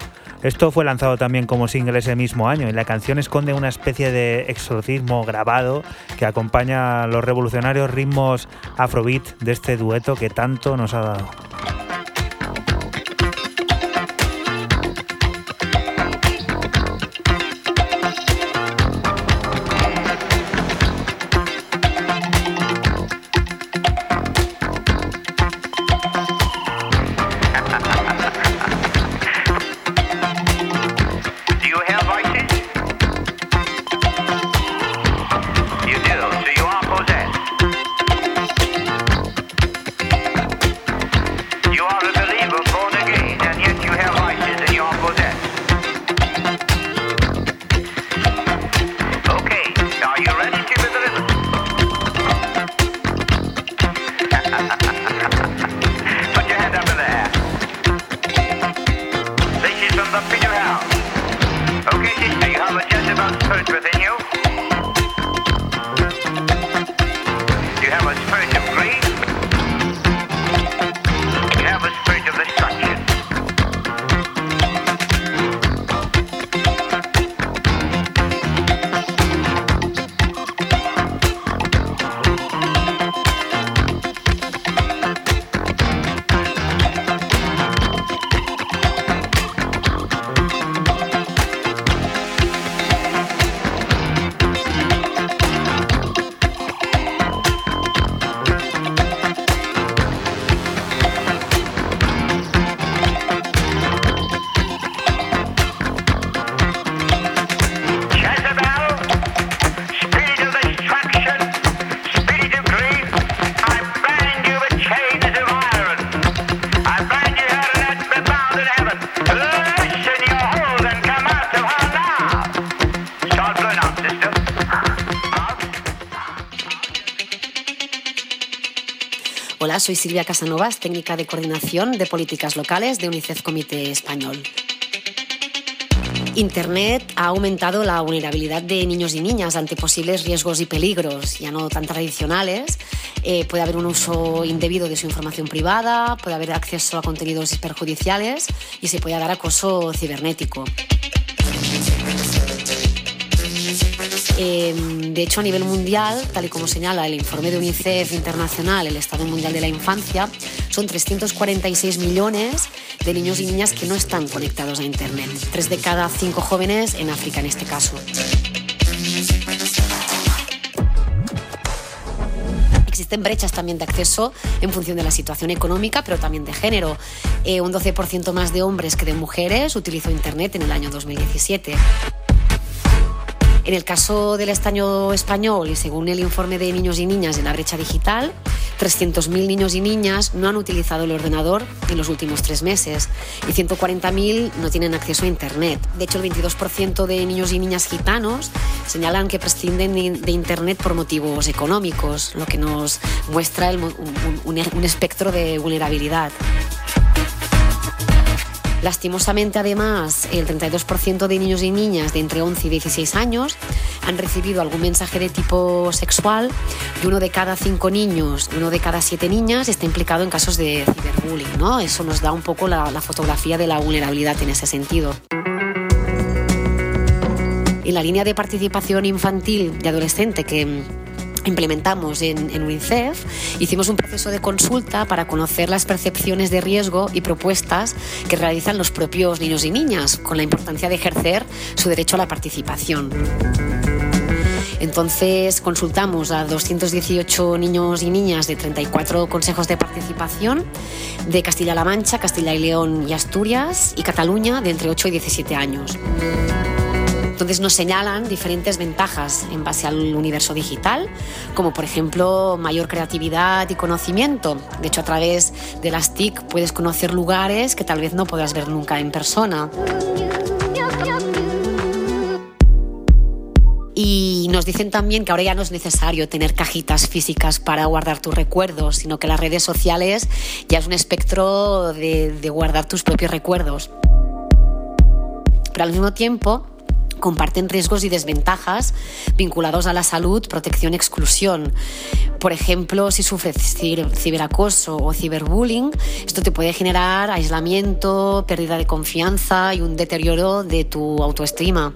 Esto fue lanzado también como single ese mismo año y la canción esconde una especie de exorcismo grabado que acompaña los revolucionarios ritmos afrobeat de este dueto que tanto nos ha dado. Soy Silvia Casanovas, técnica de coordinación de políticas locales de UNICEF Comité Español. Internet ha aumentado la vulnerabilidad de niños y niñas ante posibles riesgos y peligros, ya no tan tradicionales. Eh, puede haber un uso indebido de su información privada, puede haber acceso a contenidos perjudiciales y se puede dar acoso cibernético. Eh, de hecho, a nivel mundial, tal y como señala el informe de UNICEF Internacional, el Estado Mundial de la Infancia, son 346 millones de niños y niñas que no están conectados a Internet. Tres de cada cinco jóvenes en África, en este caso. Existen brechas también de acceso en función de la situación económica, pero también de género. Eh, un 12% más de hombres que de mujeres utilizó Internet en el año 2017. En el caso del estaño español y según el informe de niños y niñas de la brecha digital, 300.000 niños y niñas no han utilizado el ordenador en los últimos tres meses y 140.000 no tienen acceso a Internet. De hecho, el 22% de niños y niñas gitanos señalan que prescinden de Internet por motivos económicos, lo que nos muestra el un- un- un espectro de vulnerabilidad. Lastimosamente, además, el 32% de niños y niñas de entre 11 y 16 años han recibido algún mensaje de tipo sexual y uno de cada cinco niños uno de cada siete niñas está implicado en casos de ciberbullying. ¿no? Eso nos da un poco la, la fotografía de la vulnerabilidad en ese sentido. En la línea de participación infantil y adolescente que implementamos en, en UNICEF, hicimos un proceso de consulta para conocer las percepciones de riesgo y propuestas que realizan los propios niños y niñas, con la importancia de ejercer su derecho a la participación. Entonces consultamos a 218 niños y niñas de 34 consejos de participación de Castilla-La Mancha, Castilla y León y Asturias y Cataluña de entre 8 y 17 años. Entonces nos señalan diferentes ventajas en base al universo digital, como por ejemplo mayor creatividad y conocimiento. De hecho, a través de las TIC puedes conocer lugares que tal vez no podrás ver nunca en persona. Nos dicen también que ahora ya no es necesario tener cajitas físicas para guardar tus recuerdos, sino que las redes sociales ya es un espectro de guardar tus propios recuerdos. Pero al mismo tiempo, comparten riesgos y desventajas vinculados a la salud, protección exclusión. Por ejemplo, si sufres ciber- ciberacoso o ciberbullying, esto te puede generar aislamiento, pérdida de confianza y un deterioro de tu autoestima.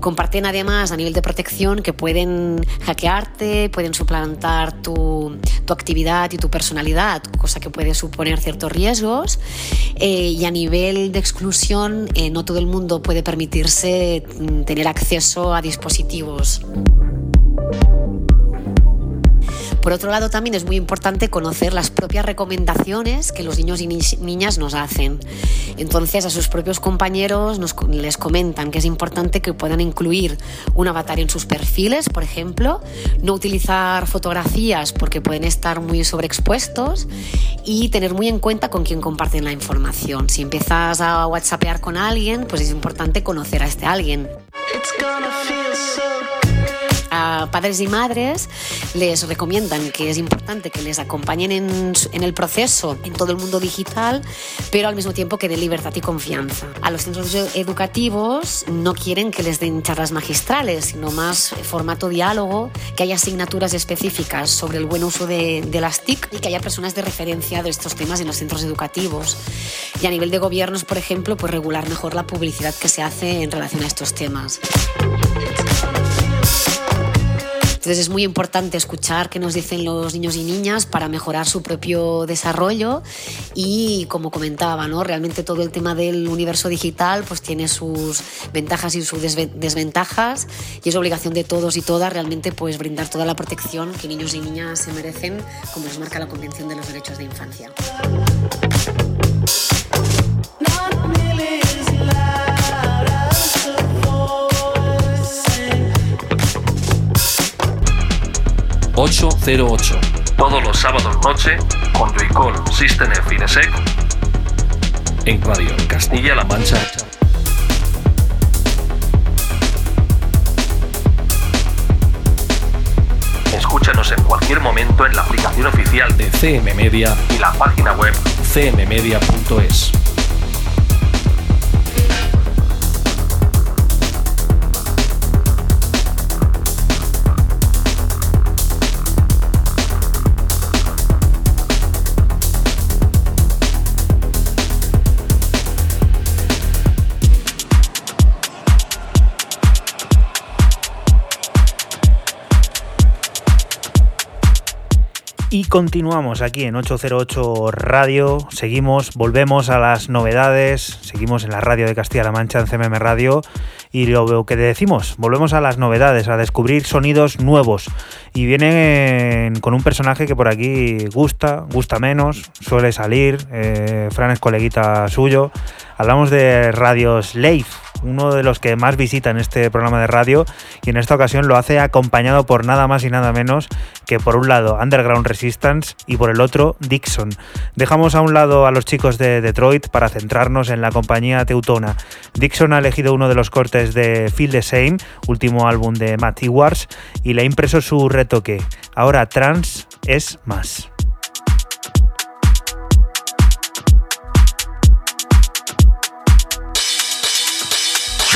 Comparten además a nivel de protección que pueden hackearte, pueden suplantar tu, tu actividad y tu personalidad, cosa que puede suponer ciertos riesgos. Eh, y a nivel de exclusión, eh, no todo el mundo puede permitirse mm, tener acceso a dispositivos. Por otro lado, también es muy importante conocer las propias recomendaciones que los niños y ni- niñas nos hacen. Entonces, a sus propios compañeros nos les comentan que es importante que puedan incluir un avatar en sus perfiles, por ejemplo, no utilizar fotografías porque pueden estar muy sobreexpuestos y tener muy en cuenta con quién comparten la información. Si empiezas a WhatsAppear con alguien, pues es importante conocer a este alguien. A padres y madres les recomiendan que es importante que les acompañen en, en el proceso en todo el mundo digital, pero al mismo tiempo que den libertad y confianza. A los centros edu- educativos no quieren que les den charlas magistrales, sino más formato diálogo, que haya asignaturas específicas sobre el buen uso de, de las TIC y que haya personas de referencia de estos temas en los centros educativos. Y a nivel de gobiernos, por ejemplo, pues regular mejor la publicidad que se hace en relación a estos temas. Entonces es muy importante escuchar qué nos dicen los niños y niñas para mejorar su propio desarrollo y como comentaba, ¿no? realmente todo el tema del universo digital pues tiene sus ventajas y sus desve- desventajas y es obligación de todos y todas realmente pues brindar toda la protección que niños y niñas se merecen como les marca la Convención de los Derechos de Infancia. ...808... Todos los sábados noche... ...con Joycall System F Inesec... ...en Radio Castilla-La Mancha... Escúchanos en cualquier momento en la aplicación oficial de CM Media y la página web cmmedia.es. Y continuamos aquí en 808 Radio, seguimos, volvemos a las novedades, seguimos en la radio de Castilla-La Mancha, en CMM Radio, y lo que decimos, volvemos a las novedades, a descubrir sonidos nuevos. Y vienen con un personaje que por aquí gusta, gusta menos, suele salir, eh, Fran es coleguita suyo. Hablamos de Radio Slave, uno de los que más visitan este programa de radio y en esta ocasión lo hace acompañado por nada más y nada menos que por un lado Underground Resistance y por el otro Dixon. Dejamos a un lado a los chicos de Detroit para centrarnos en la compañía teutona. Dixon ha elegido uno de los cortes de Feel the Same, último álbum de Matt Wars, y le ha impreso su retoque. Ahora trans es más.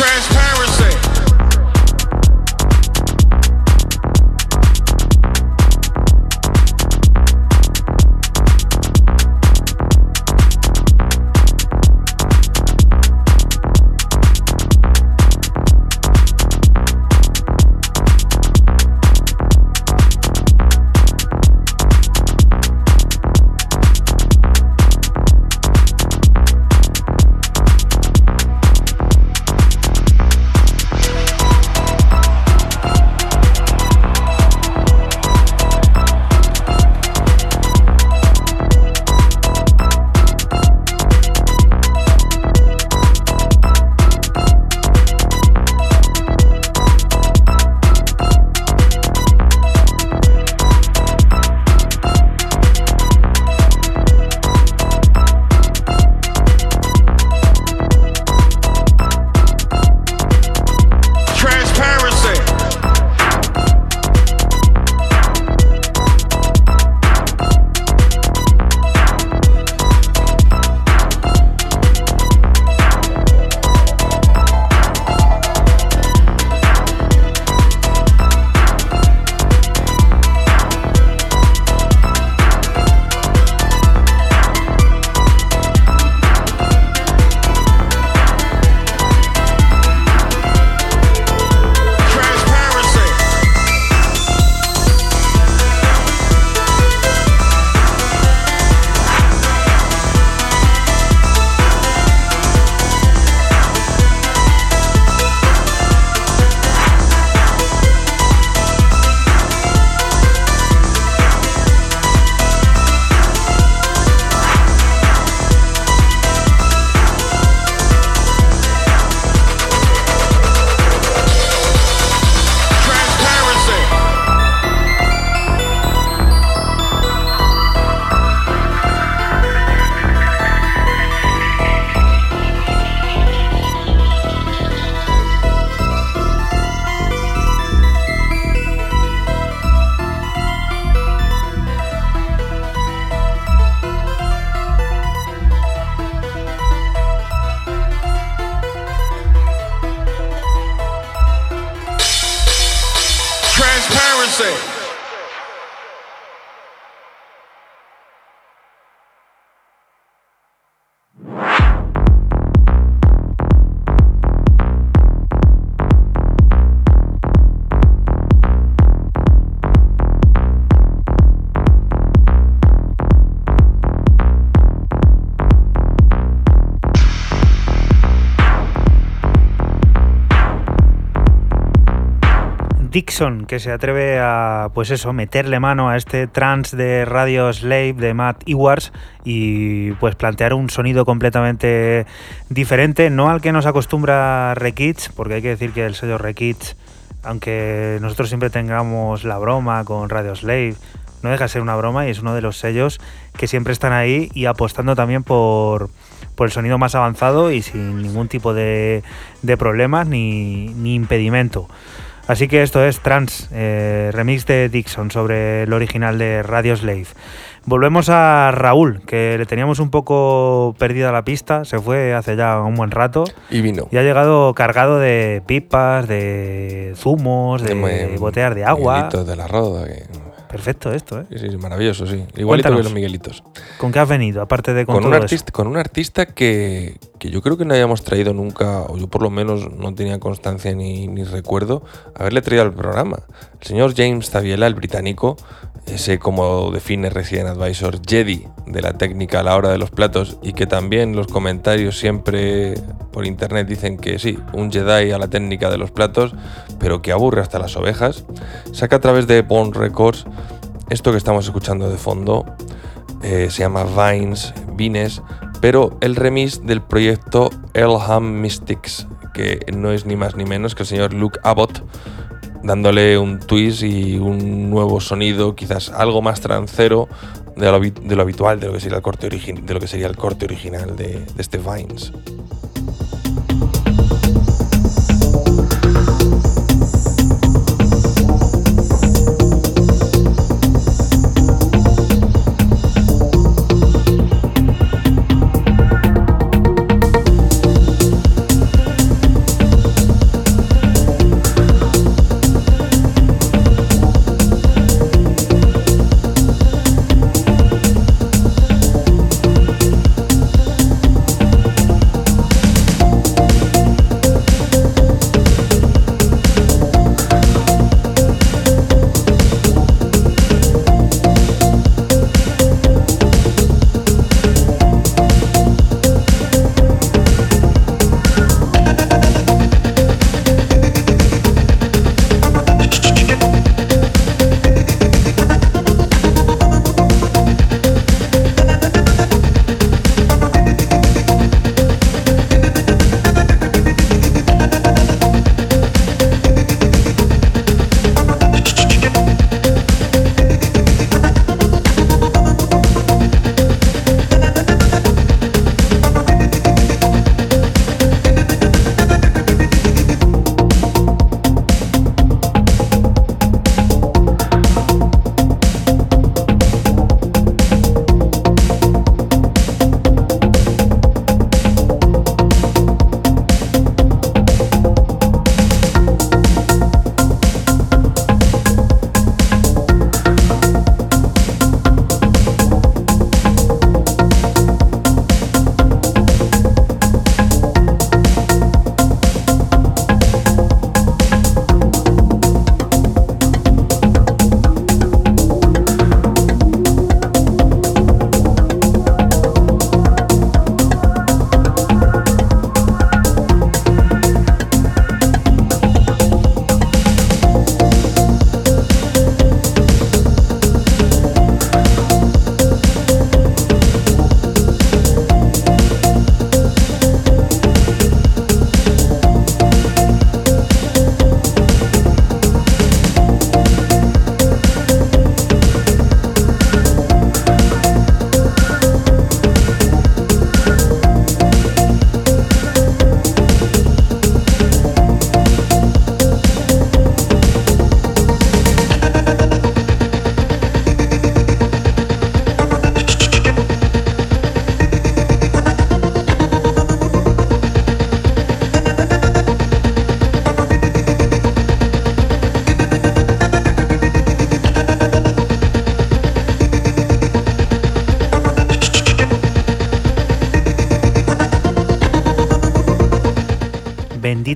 transparent. Dixon, que se atreve a, pues eso, meterle mano a este trance de Radio Slave de Matt Ewars y pues plantear un sonido completamente diferente, no al que nos acostumbra Rekids, porque hay que decir que el sello Rekids, aunque nosotros siempre tengamos la broma con Radio Slave, no deja de ser una broma y es uno de los sellos que siempre están ahí y apostando también por, por el sonido más avanzado y sin ningún tipo de, de problemas ni, ni impedimento. Así que esto es Trans, eh, remix de Dixon sobre el original de Radio Slave. Volvemos a Raúl, que le teníamos un poco perdida la pista, se fue hace ya un buen rato. Y vino. Y ha llegado cargado de pipas, de zumos, de, De- botellas de agua. De la Roda. que- Perfecto esto, ¿eh? Sí, sí, maravilloso, sí. Igualito Cuéntanos. que los Miguelitos. ¿Con qué has venido? Aparte de con, Con, un eso? artista, con un artista que, que yo creo que no habíamos traído nunca, o yo por lo menos no tenía constancia ni, ni recuerdo, haberle traído al programa. El señor James Taviela, el británico, ese como define Resident Advisor, Jedi de la técnica a la hora de los platos, y que también los comentarios siempre por internet dicen que sí, un Jedi a la técnica de los platos, pero que aburre hasta las ovejas, saca a través de Bone Records esto que estamos escuchando de fondo, eh, se llama Vines, Vines, pero el remix del proyecto Elham Mystics, que no es ni más ni menos que el señor Luke Abbott, dándole un twist y un nuevo sonido, quizás algo más trancero de lo, habitual, de lo que sería el corte, origi- de lo que sería el corte original de, de este Vines.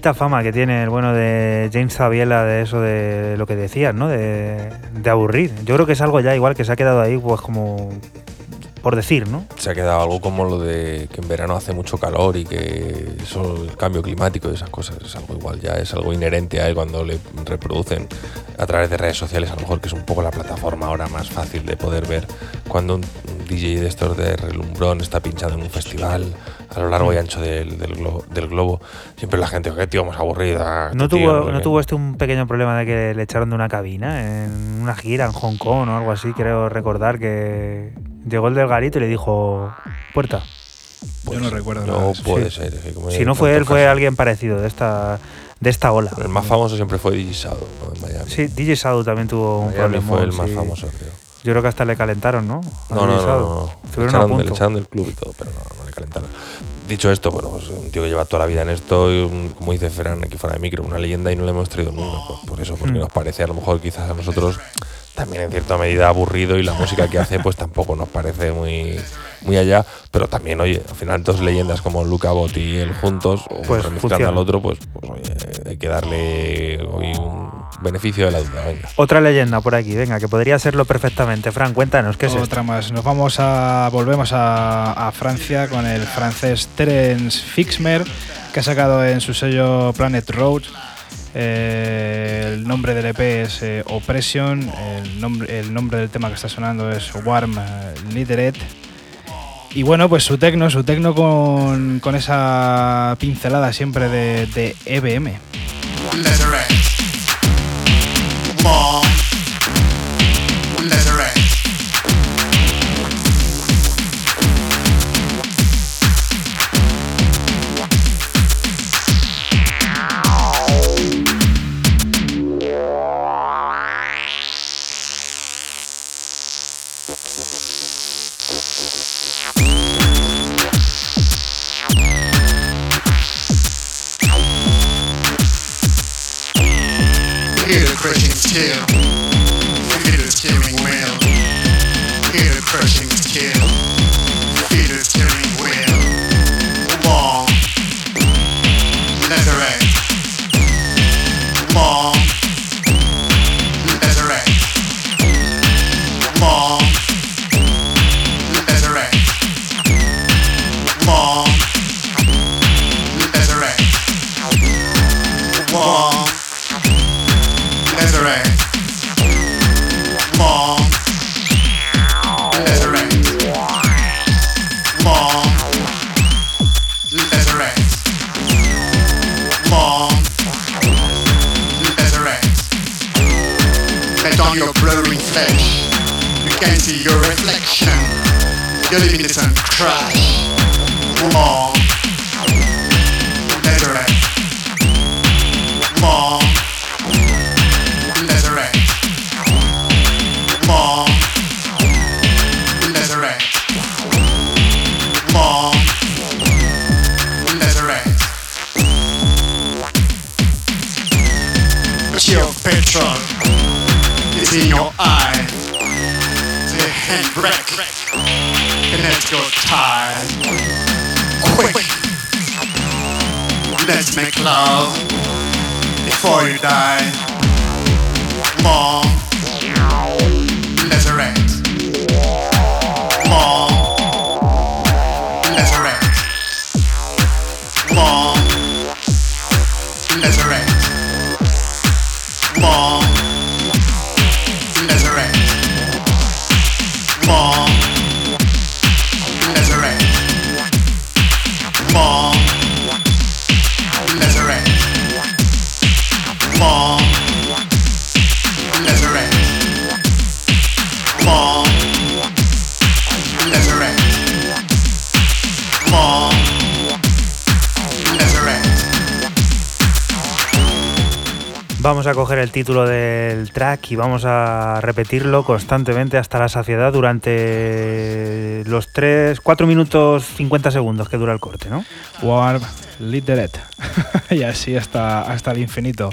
Bendita fama que tiene el bueno de James Zabiela de eso de lo que decías, ¿no? De, de aburrir. Yo creo que es algo ya igual que se ha quedado ahí, pues como por decir, ¿no? Se ha quedado algo como lo de que en verano hace mucho calor y que eso, el cambio climático y esas cosas es algo igual, ya es algo inherente a él cuando le reproducen a través de redes sociales, a lo mejor que es un poco la plataforma ahora más fácil de poder ver cuando un DJ de estos de relumbrón está pinchando en un festival a lo largo y ancho del, del globo, del globo. Siempre la gente, qué tío más aburrida. ¿No tío, tuvo, ¿No qué". tuvo este un pequeño problema de que le echaron de una cabina en una gira en Hong Kong o algo así? Creo recordar que llegó el del garito y le dijo, puerta. Yo no recuerdo nada. No puede Sí. ser. como Si no fue él, fue alguien parecido de esta, de esta ola. El más famoso siempre fue DJ Shadow, ¿no? En Miami. Sí, DJ Shadow también tuvo un problema. fue el más famoso, creo. Yo creo que hasta le calentaron, ¿no? No, no, no, no. Le echaron, del- le punto. echaron del club y todo, pero no, no le calentaron. Dicho esto, bueno, pues un tío que lleva toda la vida en esto, y un- como dice Ferran aquí fuera de micro, una leyenda y no le hemos traído nunca. Pues por eso, porque Mm. nos parece a lo mejor quizás a nosotros también en cierta medida aburrido y la música que hace pues tampoco nos parece muy, muy allá, pero también, oye, al final dos leyendas como Luca Botti y él juntos, o Pues al otro, pues, pues, oye, hay que darle hoy un beneficio de la duda, venga. Otra leyenda por aquí, venga, que podría serlo perfectamente. Fran, cuéntanos, ¿qué es esto? Otra más. Nos vamos a. Volvemos a, a Francia con el francés Terence Fixmer, que ha sacado en su sello Planet Road. Eh, el nombre del EP es eh, Oppression. El nombre, el nombre del tema que está sonando es Warm eh, Litteret. Y bueno, pues su tecno, su tecno con, con esa pincelada siempre de, EBM. Título del track y vamos a repetirlo constantemente hasta la saciedad durante los 3, 4 minutos 50 segundos que dura el corte, ¿no? Warm Litteret. <laughs> y así hasta, hasta el infinito.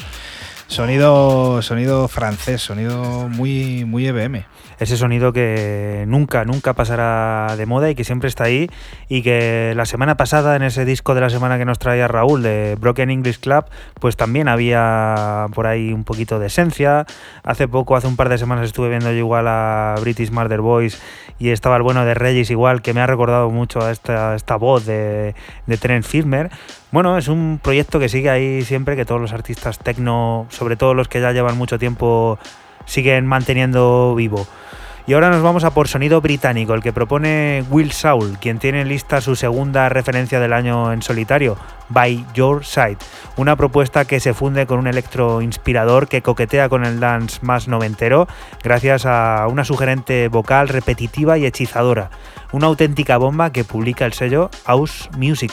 Sonido, sonido francés, sonido muy, muy EBM. ese sonido que nunca, nunca pasará de moda y que siempre está ahí y que la semana pasada en ese disco de la semana que nos traía Raúl de Broken English Club, pues también había por ahí un poquito de esencia. Hace poco, hace un par de semanas estuve viendo yo igual a British Murder Boys y estaba el bueno de Regis igual, que me ha recordado mucho a esta, esta voz de, de Trent Firmer. Bueno, es un proyecto que sigue ahí siempre, que todos los artistas tecno, sobre todo los que ya llevan mucho tiempo, siguen manteniendo vivo. Y ahora nos vamos a por sonido británico, el que propone Will Saul, quien tiene en lista su segunda referencia del año en solitario, By Your Side, una propuesta que se funde con un electro inspirador que coquetea con el dance más noventero, gracias a una sugerente vocal repetitiva y hechizadora, una auténtica bomba que publica el sello House Music.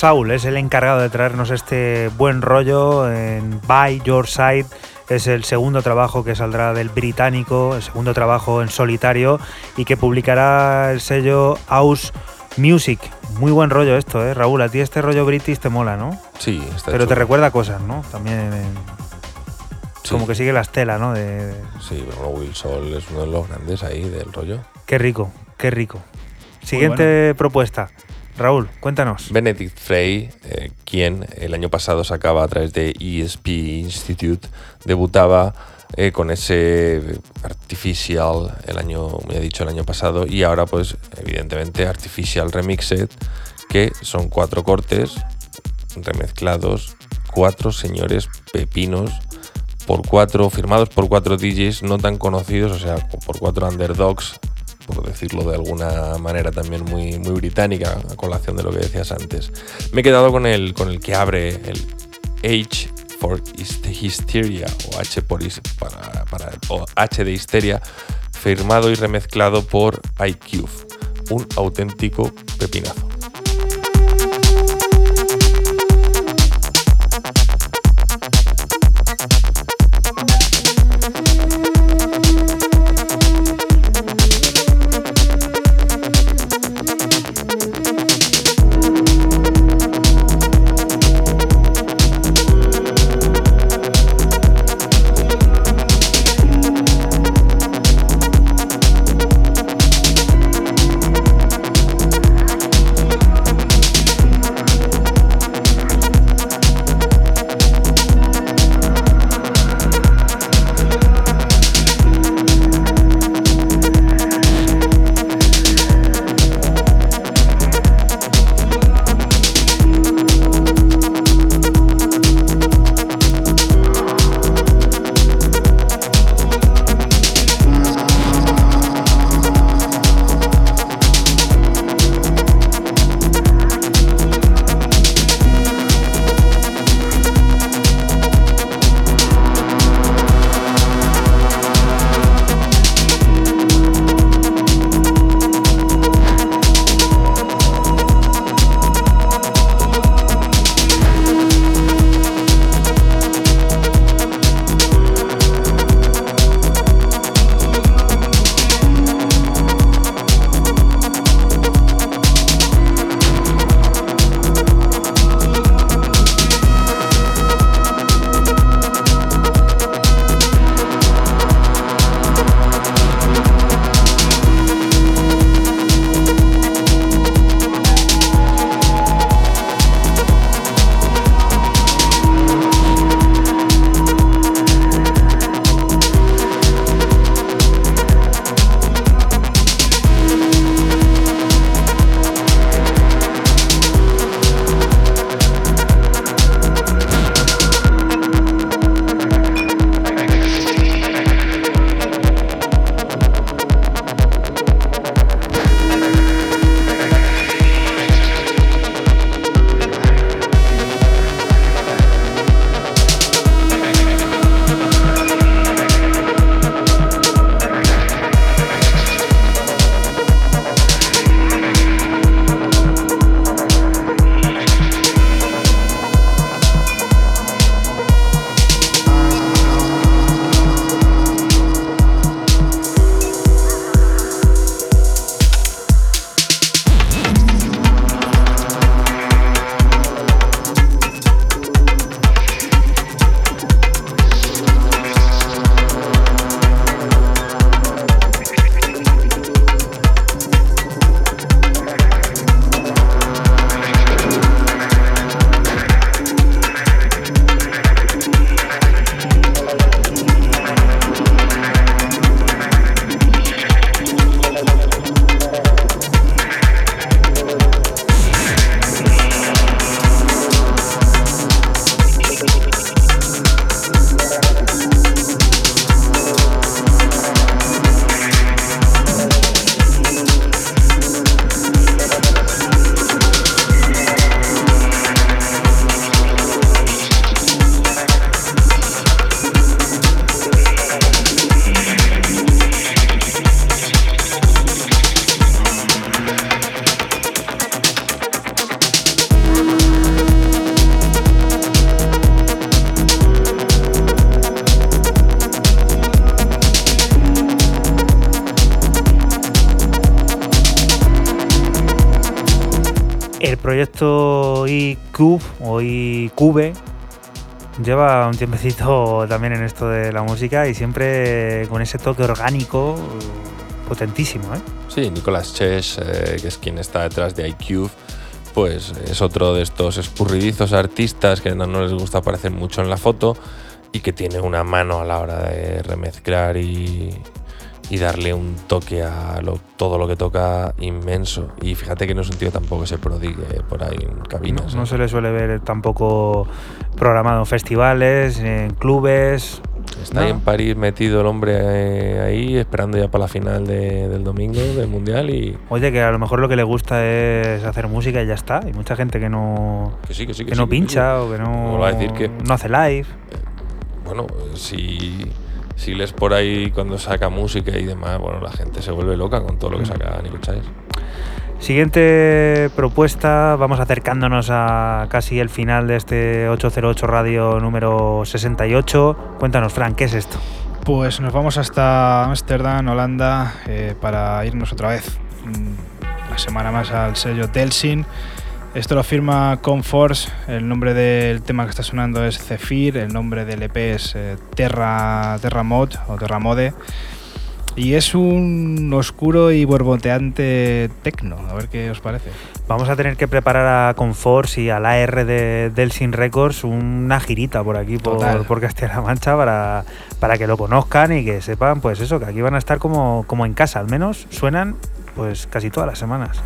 Saul es el encargado de traernos este buen rollo en By Your Side. Es el segundo trabajo que saldrá del británico, el segundo trabajo en solitario y que publicará el sello House Music. Muy buen rollo esto, ¿eh? Raúl, a ti este rollo british te mola, ¿no? Sí, está Pero te chulo. recuerda cosas, ¿no? También eh, Sí. como que sigue la estela, ¿no? De, Sí, bueno, Will Sol es uno de los grandes ahí del rollo. Qué rico, qué rico. Siguiente propuesta. Raúl, cuéntanos. Benedict Frey, eh, quien el año pasado sacaba a través de ESP Institute, debutaba eh, con ese Artificial el año, me he dicho el año pasado, y ahora pues evidentemente Artificial Remixed, que son cuatro cortes remezclados, cuatro señores pepinos por cuatro, firmados por cuatro DJs no tan conocidos, o sea, por cuatro underdogs, por decirlo de alguna manera también muy, muy británica, a colación de lo que decías antes. Me he quedado con el, con el que abre el H for Hysteria, o H, por para, para- o H de Histeria, firmado y remezclado por iCube, un auténtico pepinazo. Lleva un tiempecito <laughs> también en esto de la música y siempre con ese toque orgánico potentísimo, ¿eh? Sí, Nicolas Chesh, eh, que es quien está detrás de iCube, pues es otro de estos escurridizos artistas que no, no les gusta aparecer mucho en la foto y que tiene una mano a la hora de remezclar y, y darle un toque a lo- todo lo que toca inmenso. Y fíjate que no es un tío tampoco que se prodigue por ahí en cabinas. No, ¿eh? no se le suele ver tampoco programado en festivales, en clubes. Está No. ahí en París metido el hombre eh, ahí, esperando ya para la final de- del domingo del Mundial y... Oye, que a lo mejor lo que le gusta es hacer música y ya está. Hay mucha gente que no, Que sí, que sí, que que sí, no pincha o que no, No va a decir que- no hace live. Bueno, si, si lees por ahí cuando saca música y demás, bueno, la gente se vuelve loca con todo lo que saca Nico Chávez. Siguiente propuesta, vamos acercándonos a casi el final de este 808 Radio número 68. Cuéntanos, Frank, ¿qué es esto? Pues nos vamos hasta Ámsterdam, Holanda, eh, para irnos otra vez mm, una semana más al sello Delsin. Esto lo firma Conforce, el nombre del tema que está sonando es Zephyr, el nombre del EP es eh, Terra, Terra Mod o Terra Mode. Y es un oscuro y borboteante tecno, a ver qué os parece. Vamos a tener que preparar a Conforce y al AR de Delsin Records una girita por aquí, por, por Castilla-La Mancha, para, para que lo conozcan y que sepan, pues eso, que aquí van a estar como, como en casa, al menos suenan pues casi todas las semanas.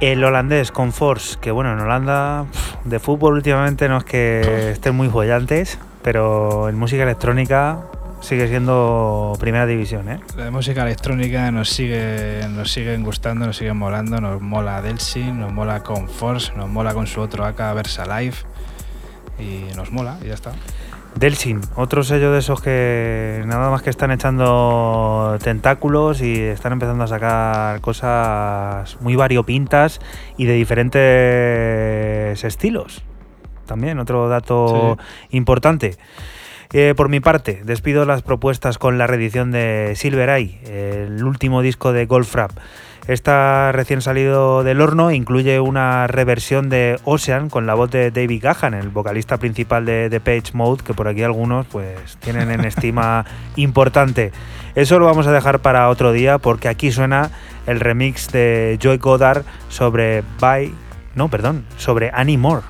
El holandés Conforce, que bueno, en Holanda de fútbol últimamente no es que estén muy bollantes, pero en música electrónica sigue siendo primera división, ¿eh? La música electrónica nos sigue, nos siguen gustando, nos siguen molando, nos mola Delsin, nos mola Conforce, nos mola con su otro AK Versa Live y nos mola y ya está. Delsin, otro sello de esos que nada más que están echando tentáculos y están empezando a sacar cosas muy variopintas y de diferentes estilos. También otro dato importante. Eh, por mi parte, despido las propuestas con la reedición de Silver Eye, el último disco de Goldfrapp. Está recién salido del horno, incluye una reversión de Ocean con la voz de David Gahan, el vocalista principal de, de Page Mode, que por aquí algunos pues tienen en estima <laughs> importante. Eso lo vamos a dejar para otro día porque aquí suena el remix de Joy Goddard sobre By, no, perdón, sobre Annie Moore.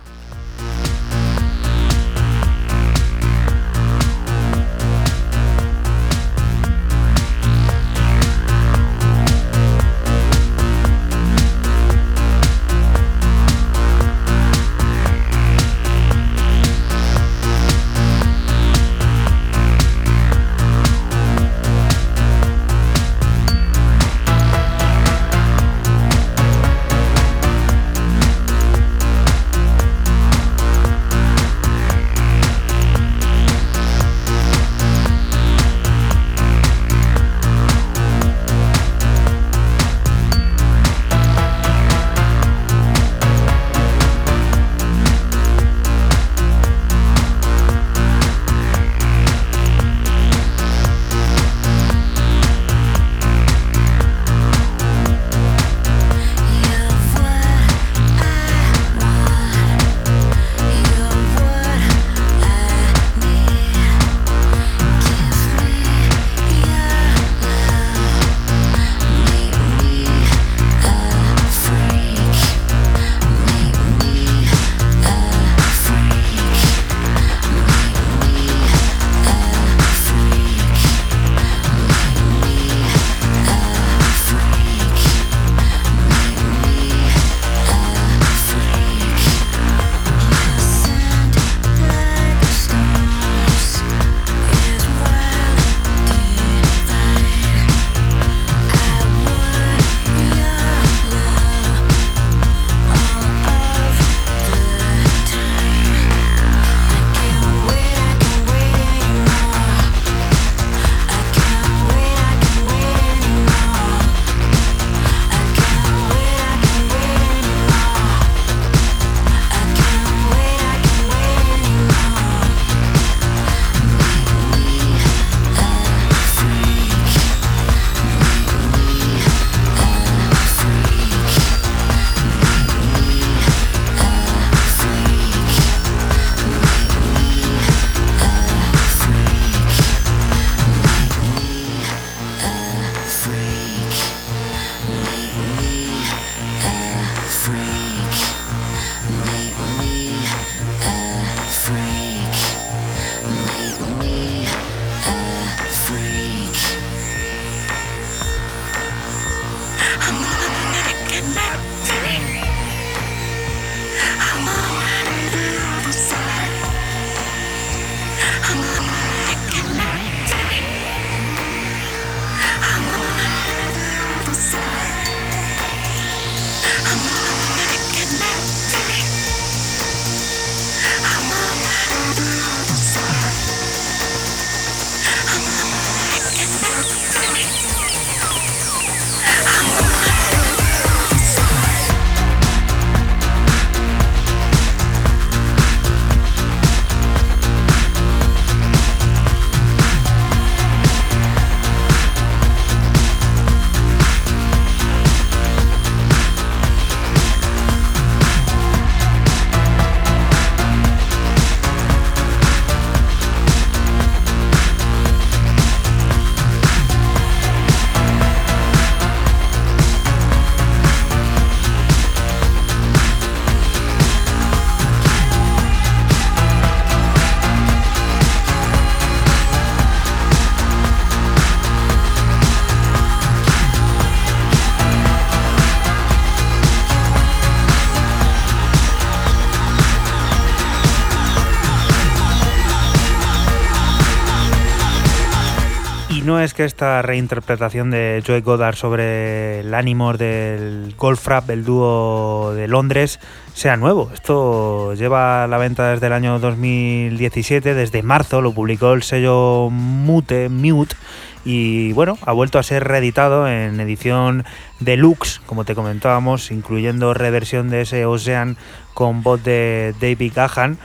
Es que esta reinterpretación de Joey Goddard sobre el ánimo del Golf Rap, el dúo de Londres, sea nuevo. Esto lleva a la venta desde el año 2017, desde marzo lo publicó el sello Mute, Mute y bueno, ha vuelto a ser reeditado en edición deluxe, como te comentábamos, incluyendo reversión de ese Ocean con voz de David Gahan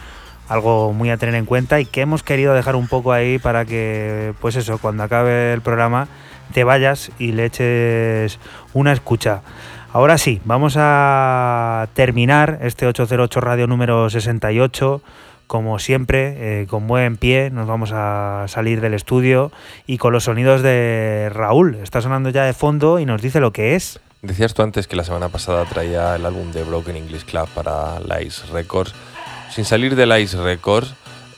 algo muy a tener en cuenta y que hemos querido dejar un poco ahí para que, pues eso, cuando acabe el programa te vayas y le eches una escucha. Ahora sí, vamos a terminar este 808 Radio número 68. Como siempre, eh, con buen pie, nos vamos a salir del estudio y con los sonidos de Raúl. Está sonando ya de fondo y nos dice lo que es. Decías tú antes que la semana pasada traía el álbum de Broken English Club para Lice Records. Sin salir de Lice Records,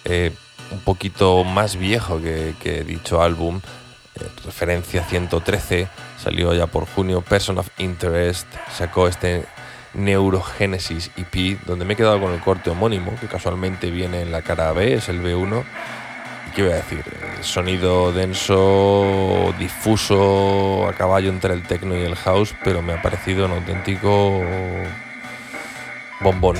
eh, un poquito más viejo que, dicho álbum, eh, referencia 113, salió ya por junio, Person of Interest, sacó este Neurogenesis EP, donde me he quedado con el corte homónimo, que casualmente viene en la cara B, es el B1. ¿Y qué voy a decir? Eh, Sonido denso, difuso, a caballo entre el techno y el house, pero me ha parecido un auténtico bombón,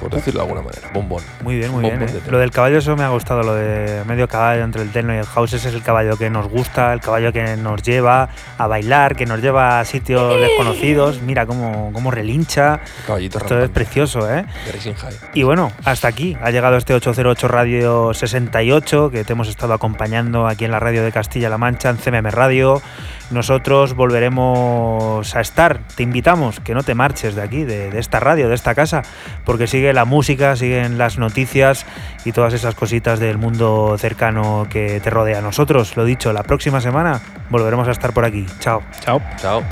por decirlo de alguna manera. Bombón. Muy bien, muy Bombón bien. de eh. Lo del caballo, eso me ha gustado, lo de medio caballo entre el techno y el house. Ese es el caballo que nos gusta, el caballo que nos lleva a bailar, que nos lleva a sitios desconocidos. Mira cómo, cómo relincha. Caballito Esto es precioso, ¿eh? de Racing High. Y bueno, hasta aquí ha llegado este 808 Radio 68 que te hemos estado acompañando aquí en la radio de Castilla-La Mancha, en CMM Radio. Nosotros volveremos a estar. Te invitamos que no te marches de aquí, de, de esta radio, de esta casa, porque sigue la música, siguen las noticias y todas esas cositas del mundo cercano que te rodea. Nosotros, lo dicho, la próxima semana volveremos a estar por aquí. Chao. Chao. Chao.